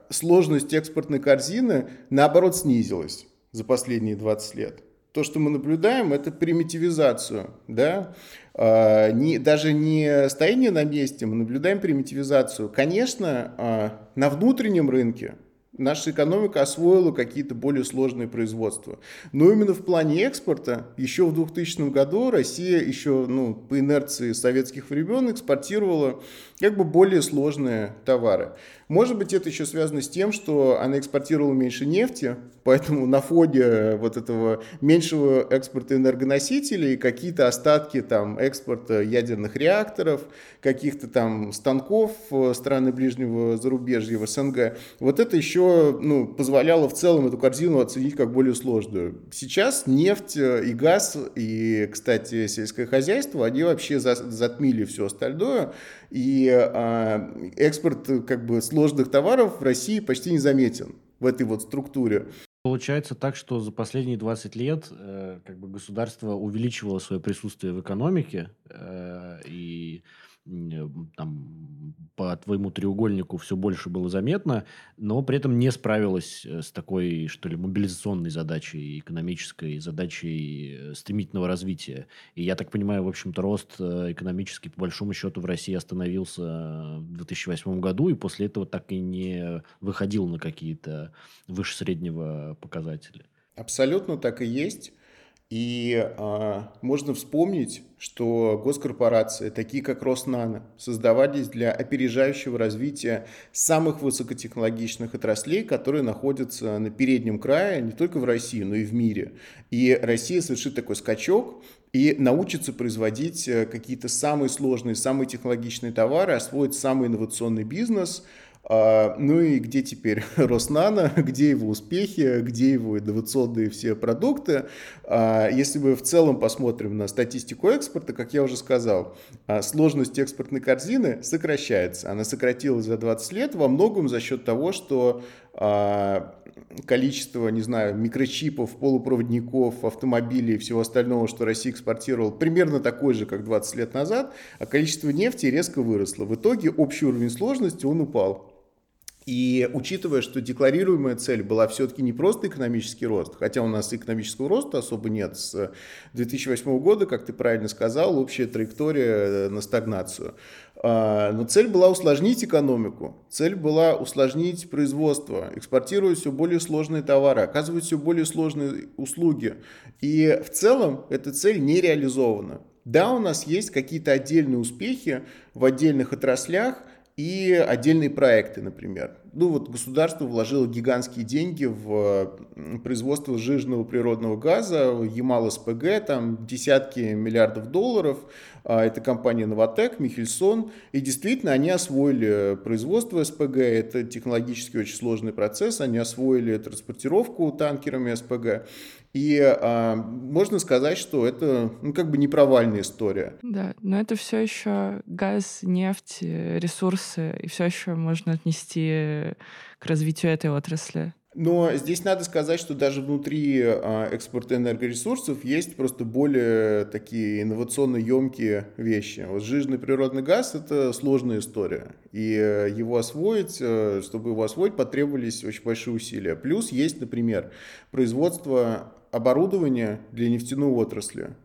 сложность экспортной корзины, наоборот, снизилась за последние 20 лет. То, что мы наблюдаем, это примитивизацию, да, э, не, даже не стояние на месте, мы наблюдаем примитивизацию. Конечно, э, на внутреннем рынке наша экономика освоила какие-то более сложные производства. Но именно в плане экспорта еще в 2000 году Россия еще ну, по инерции советских времен экспортировала как бы более сложные товары. Может быть, это еще связано с тем, что она экспортировала меньше нефти, поэтому на фоне вот этого меньшего экспорта энергоносителей какие-то остатки там экспорта ядерных реакторов, каких-то там станков страны ближнего зарубежья в СНГ, вот это еще ну, позволяло в целом эту корзину оценить как более сложную. Сейчас нефть и газ, и, кстати, сельское хозяйство, они вообще затмили все остальное, и а, экспорт как бы сложных товаров в России почти не заметен в этой вот структуре. Получается так, что за последние 20 лет э, как бы государство увеличивало свое присутствие в экономике, э, и там по твоему треугольнику все больше было заметно, но при этом не справилась э, с такой, что ли, мобилизационной задачей, экономической задачей э, стремительного развития. И я так понимаю, в общем-то, рост э, экономический, по большому счету, в России остановился в 2008 году, и после этого так и не выходил на какие-то выше среднего показатели. Абсолютно так и есть. И а, можно вспомнить, что госкорпорации, такие как Роснано, создавались для опережающего развития самых высокотехнологичных отраслей, которые находятся на переднем крае не только в России, но и в мире. И Россия совершит такой скачок и научится производить э, какие-то самые сложные, самые технологичные товары, освоить самый инновационный бизнес – а, ну и где теперь <laughs> Роснано, <laughs> где его успехи, где его инновационные все продукты. А, если мы в целом посмотрим на статистику экспорта, как я уже сказал, а, сложность экспортной корзины сокращается. Она сократилась за 20 лет во многом за счет того, что количество, не знаю, микрочипов, полупроводников, автомобилей и всего остального, что Россия экспортировала, примерно такой же, как 20 лет назад, а количество нефти резко выросло. В итоге общий уровень сложности, он упал. И учитывая, что декларируемая цель была все-таки не просто экономический рост, хотя у нас экономического роста особо нет с 2008 года, как ты правильно сказал, общая траектория на стагнацию. А, но цель была усложнить экономику, цель была усложнить производство, экспортировать все более сложные товары, оказывать все более сложные услуги. И в целом эта цель не реализована. Да, у нас есть какие-то отдельные успехи в отдельных отраслях, и отдельные проекты, например. Ну вот государство вложило гигантские деньги в производство сжиженного природного газа, Ямал СПГ, там десятки миллиардов долларов. А, это компания Новотек, Михельсон. И действительно, они освоили производство СПГ, это технологически очень сложный процесс, они освоили транспортировку танкерами СПГ. И а, можно сказать, что это ну, как бы не провальная история. Да, но это все еще газ, нефть, ресурсы, и все еще можно отнести к развитию этой отрасли. Но здесь надо сказать, что даже внутри а, экспорта энергоресурсов есть просто более такие инновационно емкие вещи. Вот жижный природный газ – это сложная история. И э, его освоить, э, чтобы его освоить, потребовались очень большие усилия. Плюс есть, например, производство оборудования для нефтяной отрасли.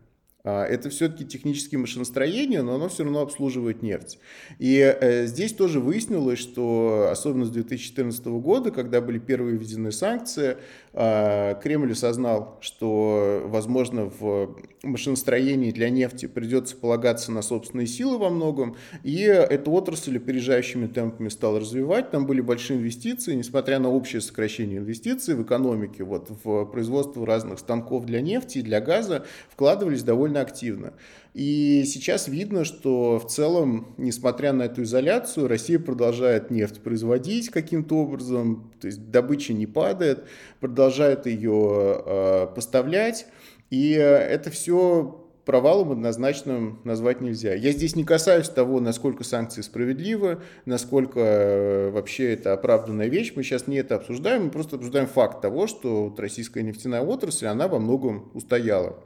А, это все-таки технические машиностроения, но оно все равно обслуживает нефть. И э, здесь тоже выяснилось, что особенно с 2014 года, когда были первые введены санкции, Кремль осознал, что, возможно, в машиностроении для нефти придется полагаться на собственные силы во многом, и эту отрасль опережающими темпами стал развивать. Там были большие инвестиции, несмотря на общее сокращение инвестиций в экономике, вот в производство разных станков для нефти и для газа вкладывались довольно активно. И сейчас видно, что в целом, несмотря на эту изоляцию, Россия продолжает нефть производить каким-то образом, то есть добыча не падает, продолжает ее э, поставлять. И это все провалом однозначно назвать нельзя. Я здесь не касаюсь того, насколько санкции справедливы, насколько э, вообще это оправданная вещь. Мы сейчас не это обсуждаем, мы просто обсуждаем факт того, что вот российская нефтяная отрасль, она во многом устояла.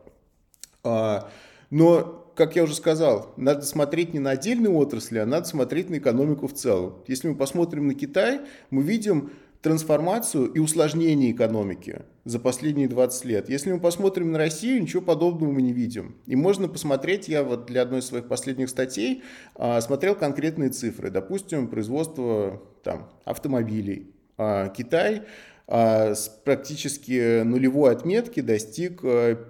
А, но, как я уже сказал, надо смотреть не на отдельные отрасли, а надо смотреть на экономику в целом. Если мы посмотрим на Китай, мы видим трансформацию и усложнение экономики за последние 20 лет. Если мы посмотрим на Россию, ничего подобного мы не видим. И можно посмотреть, я вот для одной из своих последних статей а, смотрел конкретные цифры. Допустим, производство там, автомобилей. А, Китай с практически нулевой отметки достиг 5-6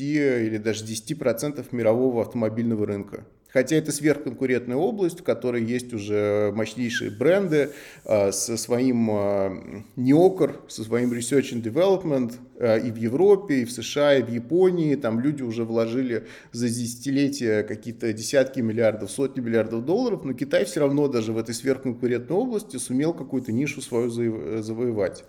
э, или даже 10% мирового автомобильного рынка. Хотя это сверхконкурентная область, в которой есть уже мощнейшие бренды э, со своим э, неокр, со своим research and development э, и в Европе, и в США, и в Японии. Там люди уже вложили за десятилетия какие-то десятки миллиардов, сотни миллиардов долларов, но Китай все равно даже в этой сверхконкурентной области сумел какую-то нишу свою завоевать.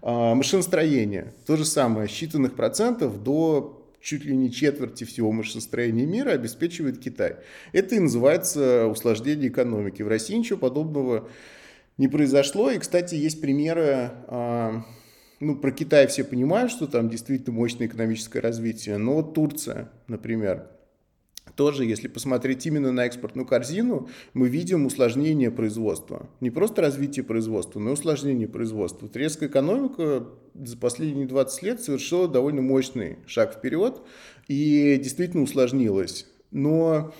Машиностроение. То же самое, считанных процентов до чуть ли не четверти всего машиностроения мира обеспечивает Китай. Это и называется усложнение экономики. В России ничего подобного не произошло. И, кстати, есть примеры, а, ну, про Китай все понимают, что там действительно мощное экономическое развитие, но вот Турция, например, тоже, если посмотреть именно на экспортную корзину, мы видим усложнение производства. Не просто развитие производства, но и усложнение производства. Турецкая экономика за последние 20 лет совершила довольно мощный шаг вперед и действительно усложнилась. Но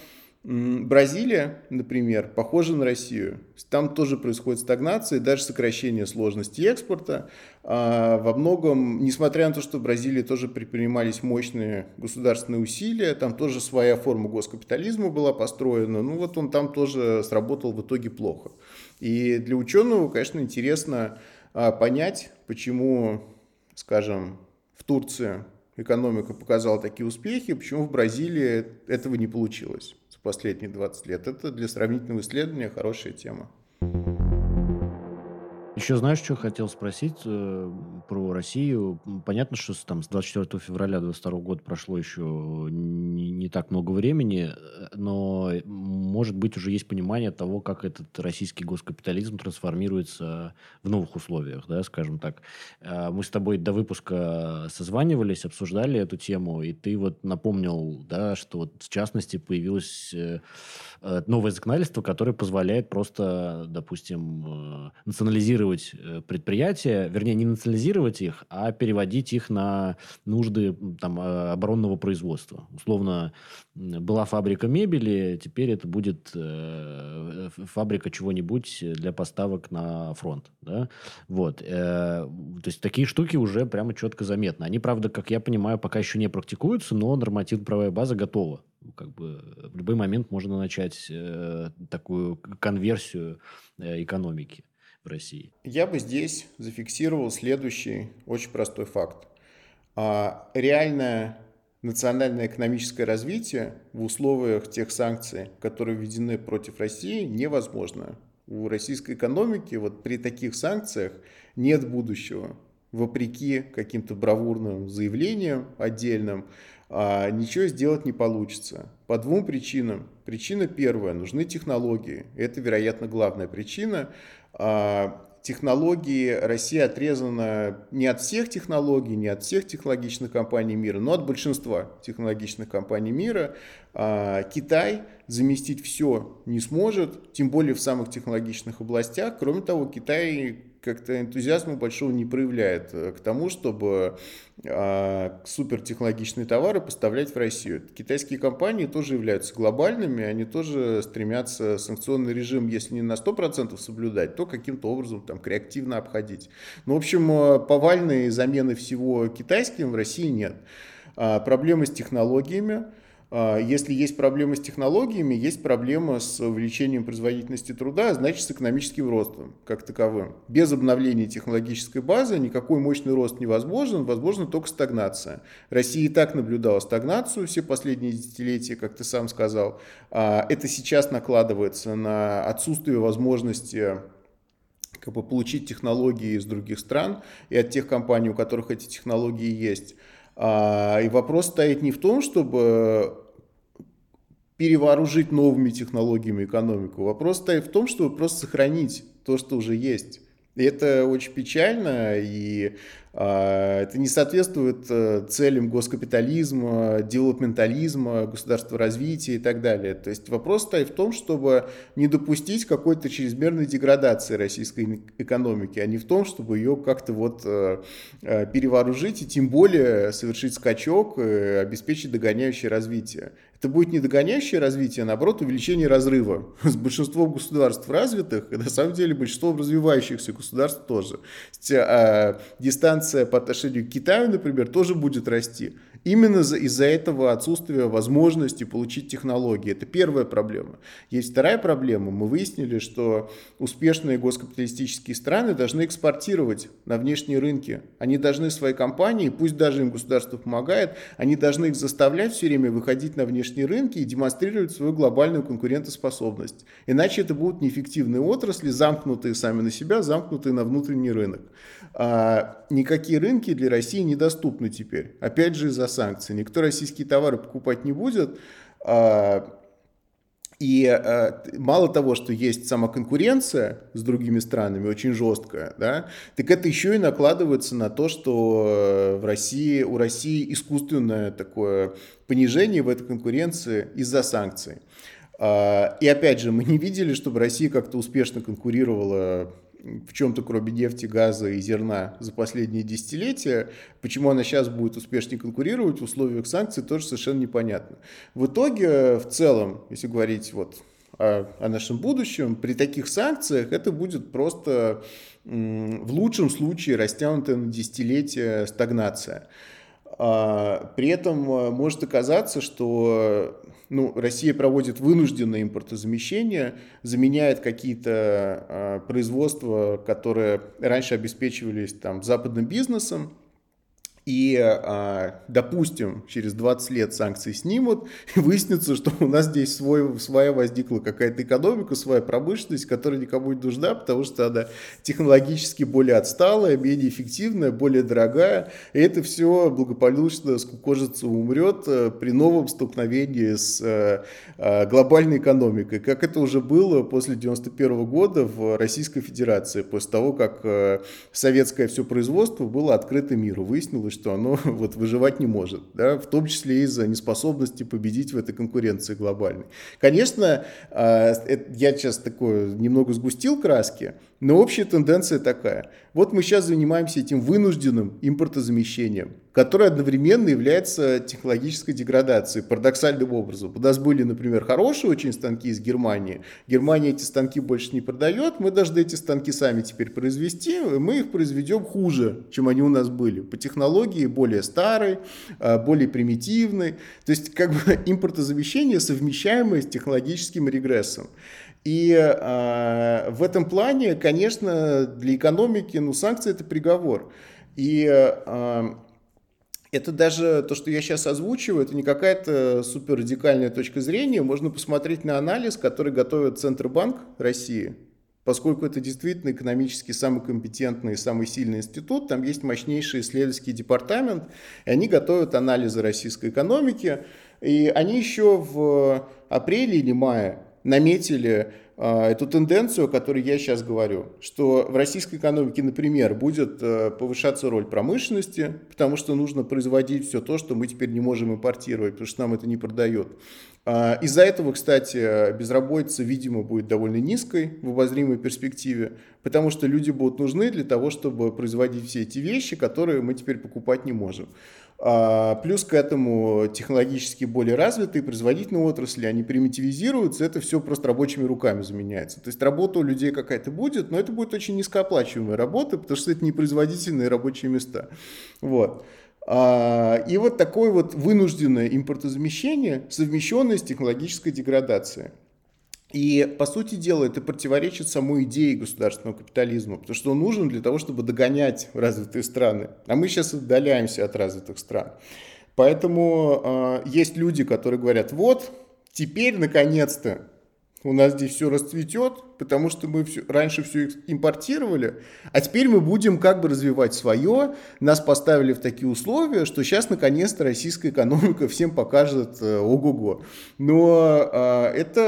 Бразилия, например, похожа на Россию. Там тоже происходит стагнация, даже сокращение сложности экспорта. А во многом, несмотря на то, что в Бразилии тоже предпринимались мощные государственные усилия, там тоже своя форма госкапитализма была построена, ну вот он там тоже сработал в итоге плохо. И для ученого, конечно, интересно а, понять, почему, скажем, в Турции экономика показала такие успехи, почему в Бразилии этого не получилось последние 20 лет. Это для сравнительного исследования хорошая тема. Еще знаешь, что хотел спросить э, про Россию? Понятно, что с, там, с 24 февраля 2022 года прошло еще не, не так много времени, э, но, может быть, уже есть понимание того, как этот российский госкапитализм трансформируется в новых условиях, да, скажем так. Э, мы с тобой до выпуска созванивались, обсуждали эту тему, и ты вот напомнил, да, что вот в частности появилось э, э новое законодательство, которое позволяет просто, допустим, национализировать национализировать э, предприятия, вернее, не национализировать их, а переводить их на нужды там, а, оборонного производства. Условно, была фабрика мебели, теперь это будет э, фабрика чего-нибудь для поставок на фронт. Да? Вот. Э, то есть такие штуки уже прямо четко заметны. Они, правда, как я понимаю, пока еще не практикуются, но нормативно-правовая база готова. Как бы в любой момент можно начать э, такую конверсию э, экономики России? Я бы здесь зафиксировал следующий очень простой факт. А, реальное национальное экономическое развитие в условиях тех санкций, которые введены против России, невозможно. У российской экономики вот при таких санкциях нет будущего. Вопреки каким-то бравурным заявлениям отдельным, а, ничего сделать не получится. По двум причинам. Причина первая. Нужны технологии. Это, вероятно, главная причина. А, технологии Россия отрезана не от всех технологий, не от всех технологичных компаний мира, но от большинства технологичных компаний мира. А, Китай заместить все не сможет, тем более в самых технологичных областях. Кроме того, Китай как-то энтузиазма большого не проявляет э, к тому, чтобы а, супертехнологичные товары поставлять в Россию. Китайские компании тоже являются глобальными, они тоже стремятся санкционный режим, если не на 100% соблюдать, то каким-то образом там креативно обходить. Ну, в общем, э, повальной замены всего китайским в России нет. А, проблемы с технологиями – если есть проблемы с технологиями, есть проблема с увеличением производительности труда, а значит с экономическим ростом как таковым. Без обновления технологической базы никакой мощный рост невозможен, возможно только стагнация. Россия и так наблюдала стагнацию все последние десятилетия, как ты сам сказал. А, это сейчас накладывается на отсутствие возможности как бы, получить технологии из других стран и от тех компаний, у которых эти технологии есть. А, и вопрос стоит не в том, чтобы перевооружить новыми технологиями экономику. Вопрос стоит в том, чтобы просто сохранить то, что уже есть. И это очень печально, и а, это не соответствует э, целям госкапитализма, девелопментализма, государства развития и так далее. То есть вопрос стоит в том, чтобы не допустить какой-то чрезмерной деградации российской экономики, а не в том, чтобы ее как-то вот э, э, перевооружить и тем более совершить скачок, обеспечить догоняющее развитие. Это будет не догоняющее развитие, а наоборот увеличение разрыва <laughs> с большинством государств развитых, и на самом деле большинством развивающихся государств тоже. А, дистанция по отношению к Китаю, например, тоже будет расти. Именно из-за этого отсутствия возможности получить технологии. Это первая проблема. Есть вторая проблема. Мы выяснили, что успешные госкапиталистические страны должны экспортировать на внешние рынки. Они должны свои компании, пусть даже им государство помогает, они должны их заставлять все время выходить на внешние рынки и демонстрировать свою глобальную конкурентоспособность. Иначе это будут неэффективные отрасли, замкнутые сами на себя, замкнутые на внутренний рынок. А, никакие рынки для России недоступны теперь. Опять же из-за санкций. Никто российские товары покупать не будет. А, И э, мало того, что есть сама конкуренция с другими странами очень жесткая, да, так это еще и накладывается на то, что э, в России, у России искусственное такое понижение в этой конкуренции из-за санкций. Э, и опять же, мы не видели, чтобы Россия как-то успешно конкурировала в чем-то, кроме нефти, газа и зерна за последние десятилетия. Почему она сейчас будет успешнее конкурировать в условиях санкций, тоже совершенно непонятно. В итоге, в целом, если говорить вот о, о нашем будущем, при таких санкциях это будет просто в лучшем случае растянутая на десятилетия стагнация. А, при этом а, может оказаться, что ну, Россия проводит вынужденное импортозамещение, заменяет какие-то э, производства, которые раньше обеспечивались там, западным бизнесом, и, а, допустим, через 20 лет санкции снимут, <laughs> и выяснится, что у нас здесь свой, своя возникла какая-то экономика, своя промышленность, которая никому не нужна, потому что она технологически более отсталая, менее эффективная, более дорогая, и это все благополучно скукожится, умрет э, при новом столкновении с э, э, глобальной экономикой, как это уже было после 91 года в Российской Федерации, после того, как советское все производство было открыто миру. Выяснилось, что оно <laughs> вот выживать не может, да, в том числе из-за неспособности победить в этой конкуренции глобальной. Конечно, а, я сейчас такое немного сгустил краски, но общая тенденция такая. Вот мы сейчас занимаемся этим вынужденным импортозамещением, которое одновременно является технологической деградацией, парадоксальным образом. У нас были, например, хорошие очень станки из Германии. Германия эти станки больше не продает, мы должны эти станки сами теперь произвести, и мы их произведем хуже, чем они у нас были. По технологии более старой, а, более примитивной. То есть как бы <laughs> импортозамещение совмещаемое с технологическим регрессом. И э, в этом плане, конечно, для экономики ну, санкции это приговор. И э, это даже то, что я сейчас озвучиваю, это не какая-то супер радикальная точка зрения. Можно посмотреть на анализ, который готовит Центробанк России, поскольку это действительно экономически самый компетентный и самый сильный институт, там есть мощнейший исследовательский департамент, и они готовят анализы российской экономики, и они еще в апреле или мае наметили а, эту тенденцию, о которой я сейчас говорю, что в российской экономике, например, будет э, повышаться роль промышленности, потому что нужно производить все то, что мы теперь не можем импортировать, потому что нам это не продает. А, из-за этого, кстати, безработица, видимо, будет довольно низкой в обозримой перспективе, потому что люди будут нужны для того, чтобы производить все эти вещи, которые мы теперь покупать не можем. А, плюс к этому технологически более развитые производительные отрасли, они примитивизируются, это все просто рабочими руками заменяется. То есть работа у людей какая-то будет, но это будет очень низкооплачиваемая работа, потому что это не производительные рабочие места. Вот. А, и вот такое вот вынужденное импортозамещение, совмещенное с технологической деградацией. И, по сути дела, это противоречит самой идее государственного капитализма, потому что он нужен для того, чтобы догонять развитые страны. А мы сейчас отдаляемся от развитых стран. Поэтому э, есть люди, которые говорят, вот, теперь, наконец-то, у нас здесь все расцветет, потому что мы все, раньше все импортировали, а теперь мы будем как бы развивать свое. Нас поставили в такие условия, что сейчас наконец-то российская экономика <laughs> всем покажет э, ого-го. Но э, это,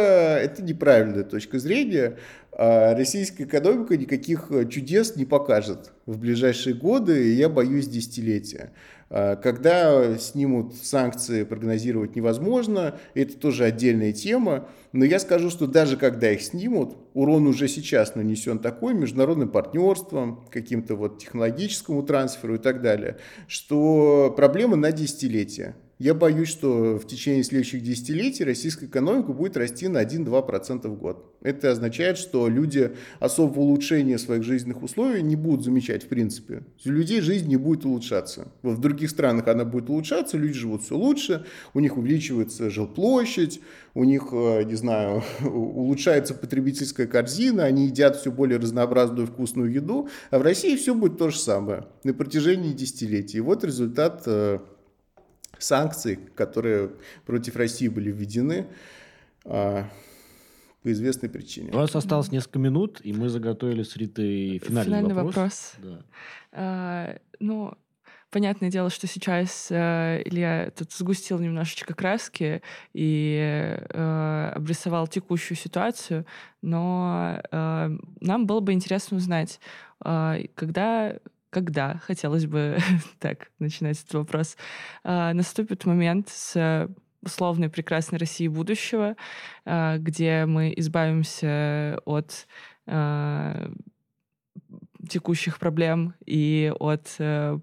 это неправильная точка зрения. Э, российская экономика никаких чудес не покажет в ближайшие годы, и я боюсь десятилетия. А, когда снимут санкции, прогнозировать невозможно, это тоже отдельная тема, но я скажу, что даже когда их снимут, урон уже сейчас нанесен такой международным партнерством, каким-то вот технологическому трансферу и так далее, что проблема на десятилетия. Я боюсь, что в течение следующих десятилетий российская экономика будет расти на 1-2% в год. Это означает, что люди особого улучшения своих жизненных условий не будут замечать в принципе. У людей жизнь не будет улучшаться. В других странах она будет улучшаться, люди живут все лучше, у них увеличивается жилплощадь, у них, э, не знаю, <laughs> улучшается потребительская корзина, они едят все более разнообразную вкусную еду, а в России все будет то же самое на протяжении десятилетий. И вот результат э, санкций, которые против России были введены а, по известной причине. У нас осталось несколько минут, и мы заготовили с Ритой финальный, финальный вопрос. вопрос. Да. А, ну, понятное дело, что сейчас э, Илья тут сгустил немножечко краски и э, обрисовал текущую ситуацию, но э, нам было бы интересно узнать, э, когда когда, хотелось бы <laughs> так начинать этот вопрос, э, наступит момент с условной прекрасной России будущего, э, где мы избавимся от э, текущих проблем и от э,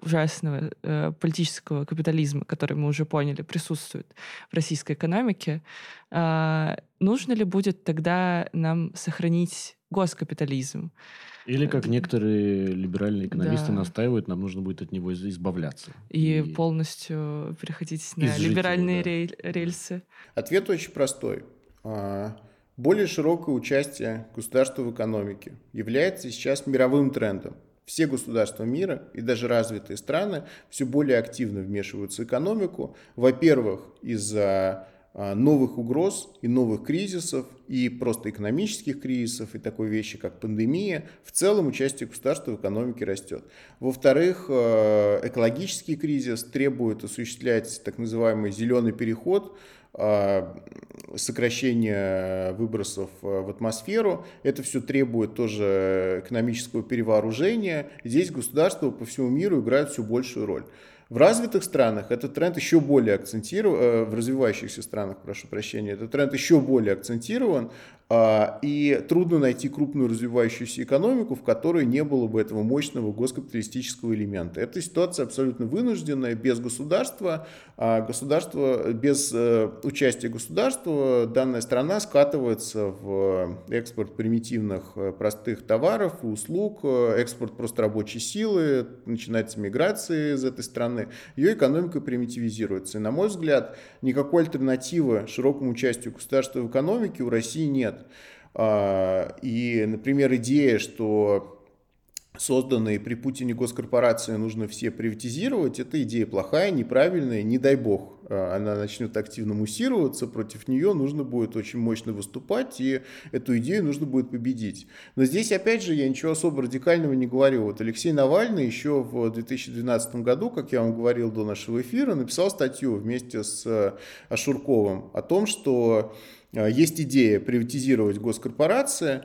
ужасного э, политического капитализма, который мы уже поняли присутствует в российской экономике, нужно ли будет тогда нам сохранить госкапитализм? Или, как некоторые либеральные экономисты да. настаивают, нам нужно будет от него избавляться. И, и... полностью переходить на либеральные его, да. рельсы. Ответ очень простой. А, более широкое участие государства в экономике является сейчас мировым трендом. Все государства мира и даже развитые страны все более активно вмешиваются в экономику. Во-первых, из-за новых угроз и новых кризисов, и просто экономических кризисов, и такой вещи, как пандемия, в целом участие государства в экономике растет. Во-вторых, а, экологический кризис требует осуществлять так называемый зеленый переход, а, сокращение выбросов э, в атмосферу. Это все требует тоже экономического перевооружения. Здесь государства по всему миру играют все большую роль. В развитых странах этот тренд еще более акцентирован, э, в развивающихся странах, прошу прощения, этот тренд еще более акцентирован, и трудно найти крупную развивающуюся экономику, в которой не было бы этого мощного госкапиталистического элемента. Эта ситуация абсолютно вынужденная, без государства, а государство, без э, участия государства данная страна скатывается в экспорт примитивных э, простых товаров и услуг, э, экспорт просто рабочей силы, начинается миграция из этой страны, ее экономика примитивизируется. И, на мой взгляд, никакой альтернативы широкому участию государства в экономике у России нет. А, и, например, идея, что созданные при Путине госкорпорации нужно все приватизировать, это идея плохая, неправильная, не дай бог а, она начнет активно муссироваться, против нее нужно будет очень мощно выступать, и эту идею нужно будет победить. Но здесь, опять же, я ничего особо радикального не говорю. Вот Алексей Навальный еще в 2012 году, как я вам говорил до нашего эфира, написал статью вместе с Ашурковым о том, что есть идея приватизировать госкорпорации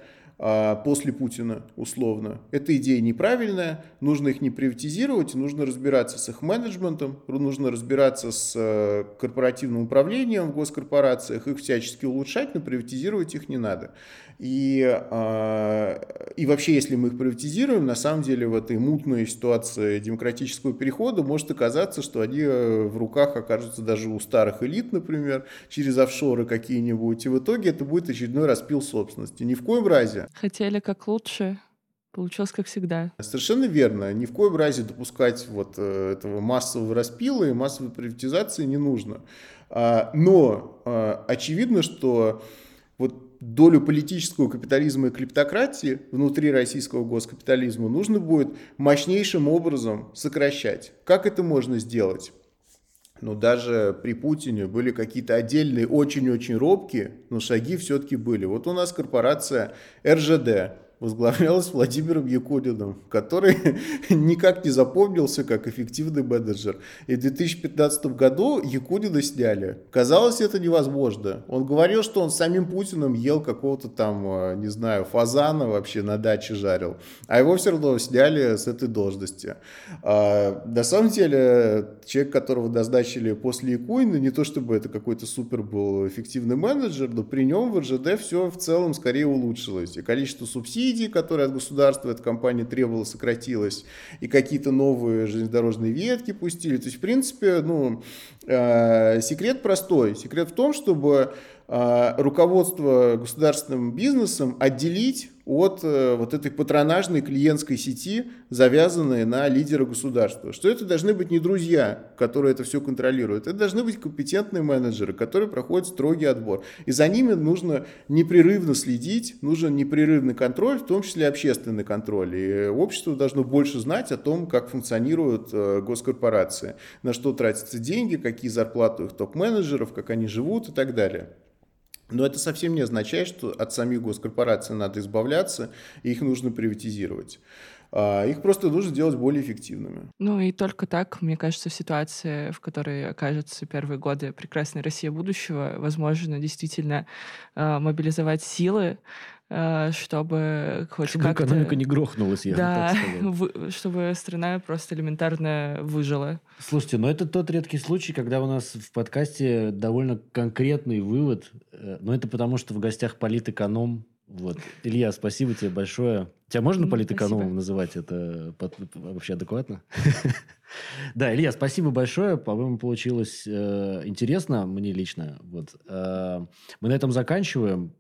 после Путина, условно. Эта идея неправильная, нужно их не приватизировать, нужно разбираться с их менеджментом, нужно разбираться с э, корпоративным управлением в госкорпорациях, их всячески улучшать, но приватизировать их не надо. И, а, и вообще, если мы их приватизируем, на самом деле в этой мутной ситуации демократического перехода может оказаться, что они э, в руках окажутся даже у старых элит, например, через офшоры какие-нибудь. И в итоге это будет очередной распил собственности. Ни в коем разе. Хотели как лучше, Получилось как всегда. Совершенно верно. Ни в коем разе допускать вот э, этого массового распила и массовой приватизации не нужно. А, но а, очевидно, что вот долю политического капитализма и клептократии внутри российского госкапитализма нужно будет мощнейшим образом сокращать. Как это можно сделать? Ну, даже при Путине были какие-то отдельные, очень-очень робкие, но шаги все-таки были. Вот у нас корпорация РЖД, возглавлялась Владимиром Якуниным, который <laughs> никак не запомнился как эффективный менеджер. И в 2015 году Якунина сняли. Казалось, это невозможно. Он говорил, что он с самим Путиным ел какого-то там, э, не знаю, фазана вообще на даче жарил. А его все равно сняли с этой должности. А, на самом деле, человек, которого назначили после Якунина, не то чтобы это какой-то супер был эффективный менеджер, но при нем в РЖД все в целом скорее улучшилось. И количество субсидий субсидии, которые от государства эта компания требовала, сократилось, и какие-то новые железнодорожные ветки пустили. То есть, в принципе, ну, э, секрет простой. Секрет в том, чтобы э, руководство государственным бизнесом отделить от э, вот этой патронажной клиентской сети, завязанной на лидера государства. Что это должны быть не друзья, которые это все контролируют, это должны быть компетентные менеджеры, которые проходят строгий отбор. И за ними нужно непрерывно следить, нужен непрерывный контроль, в том числе общественный контроль. И общество должно больше знать о том, как функционируют э, госкорпорации, на что тратятся деньги, какие зарплаты у их топ-менеджеров, как они живут и так далее. Но это совсем не означает, что от самих госкорпораций надо избавляться, и их нужно приватизировать. А, их просто нужно делать более эффективными. Ну и только так, мне кажется, в ситуации, в которой окажутся первые годы прекрасной России будущего, возможно, действительно э, мобилизовать силы, чтобы хоть чтобы как-то... экономика не грохнулась, я да, так <laughs> чтобы страна просто элементарно выжила. Слушайте, но это тот редкий случай, когда у нас в подкасте довольно конкретный вывод, э, но это потому, что в гостях политэконом, вот. Илья, спасибо тебе большое. Тебя можно политэкономом спасибо. называть? Это вообще адекватно? <laughs> Да, Илья, спасибо большое. По-моему, получилось э, интересно мне лично. Вот. Э, мы на этом заканчиваем.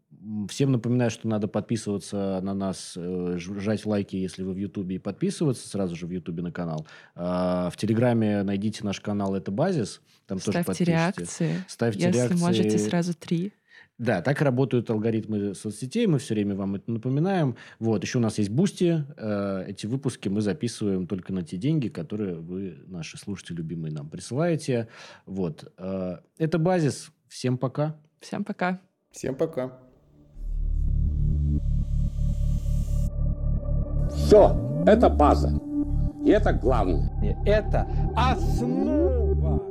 Всем напоминаю, что надо подписываться на нас, э, жать лайки, если вы в Ютубе, и подписываться сразу же в Ютубе на канал. Э, в Телеграме найдите наш канал «Это базис». Там Ставьте тоже реакции. Ставьте если реакции. можете, сразу три. Да, так работают алгоритмы соцсетей, мы все время вам это напоминаем. Вот, еще у нас есть Boosty, э, эти выпуски мы записываем только на те деньги, которые вы, наши слушатели любимые, нам присылаете. Вот, э, это базис. Всем пока. Всем пока. Всем пока. Все, это база. И это главное. Это основа.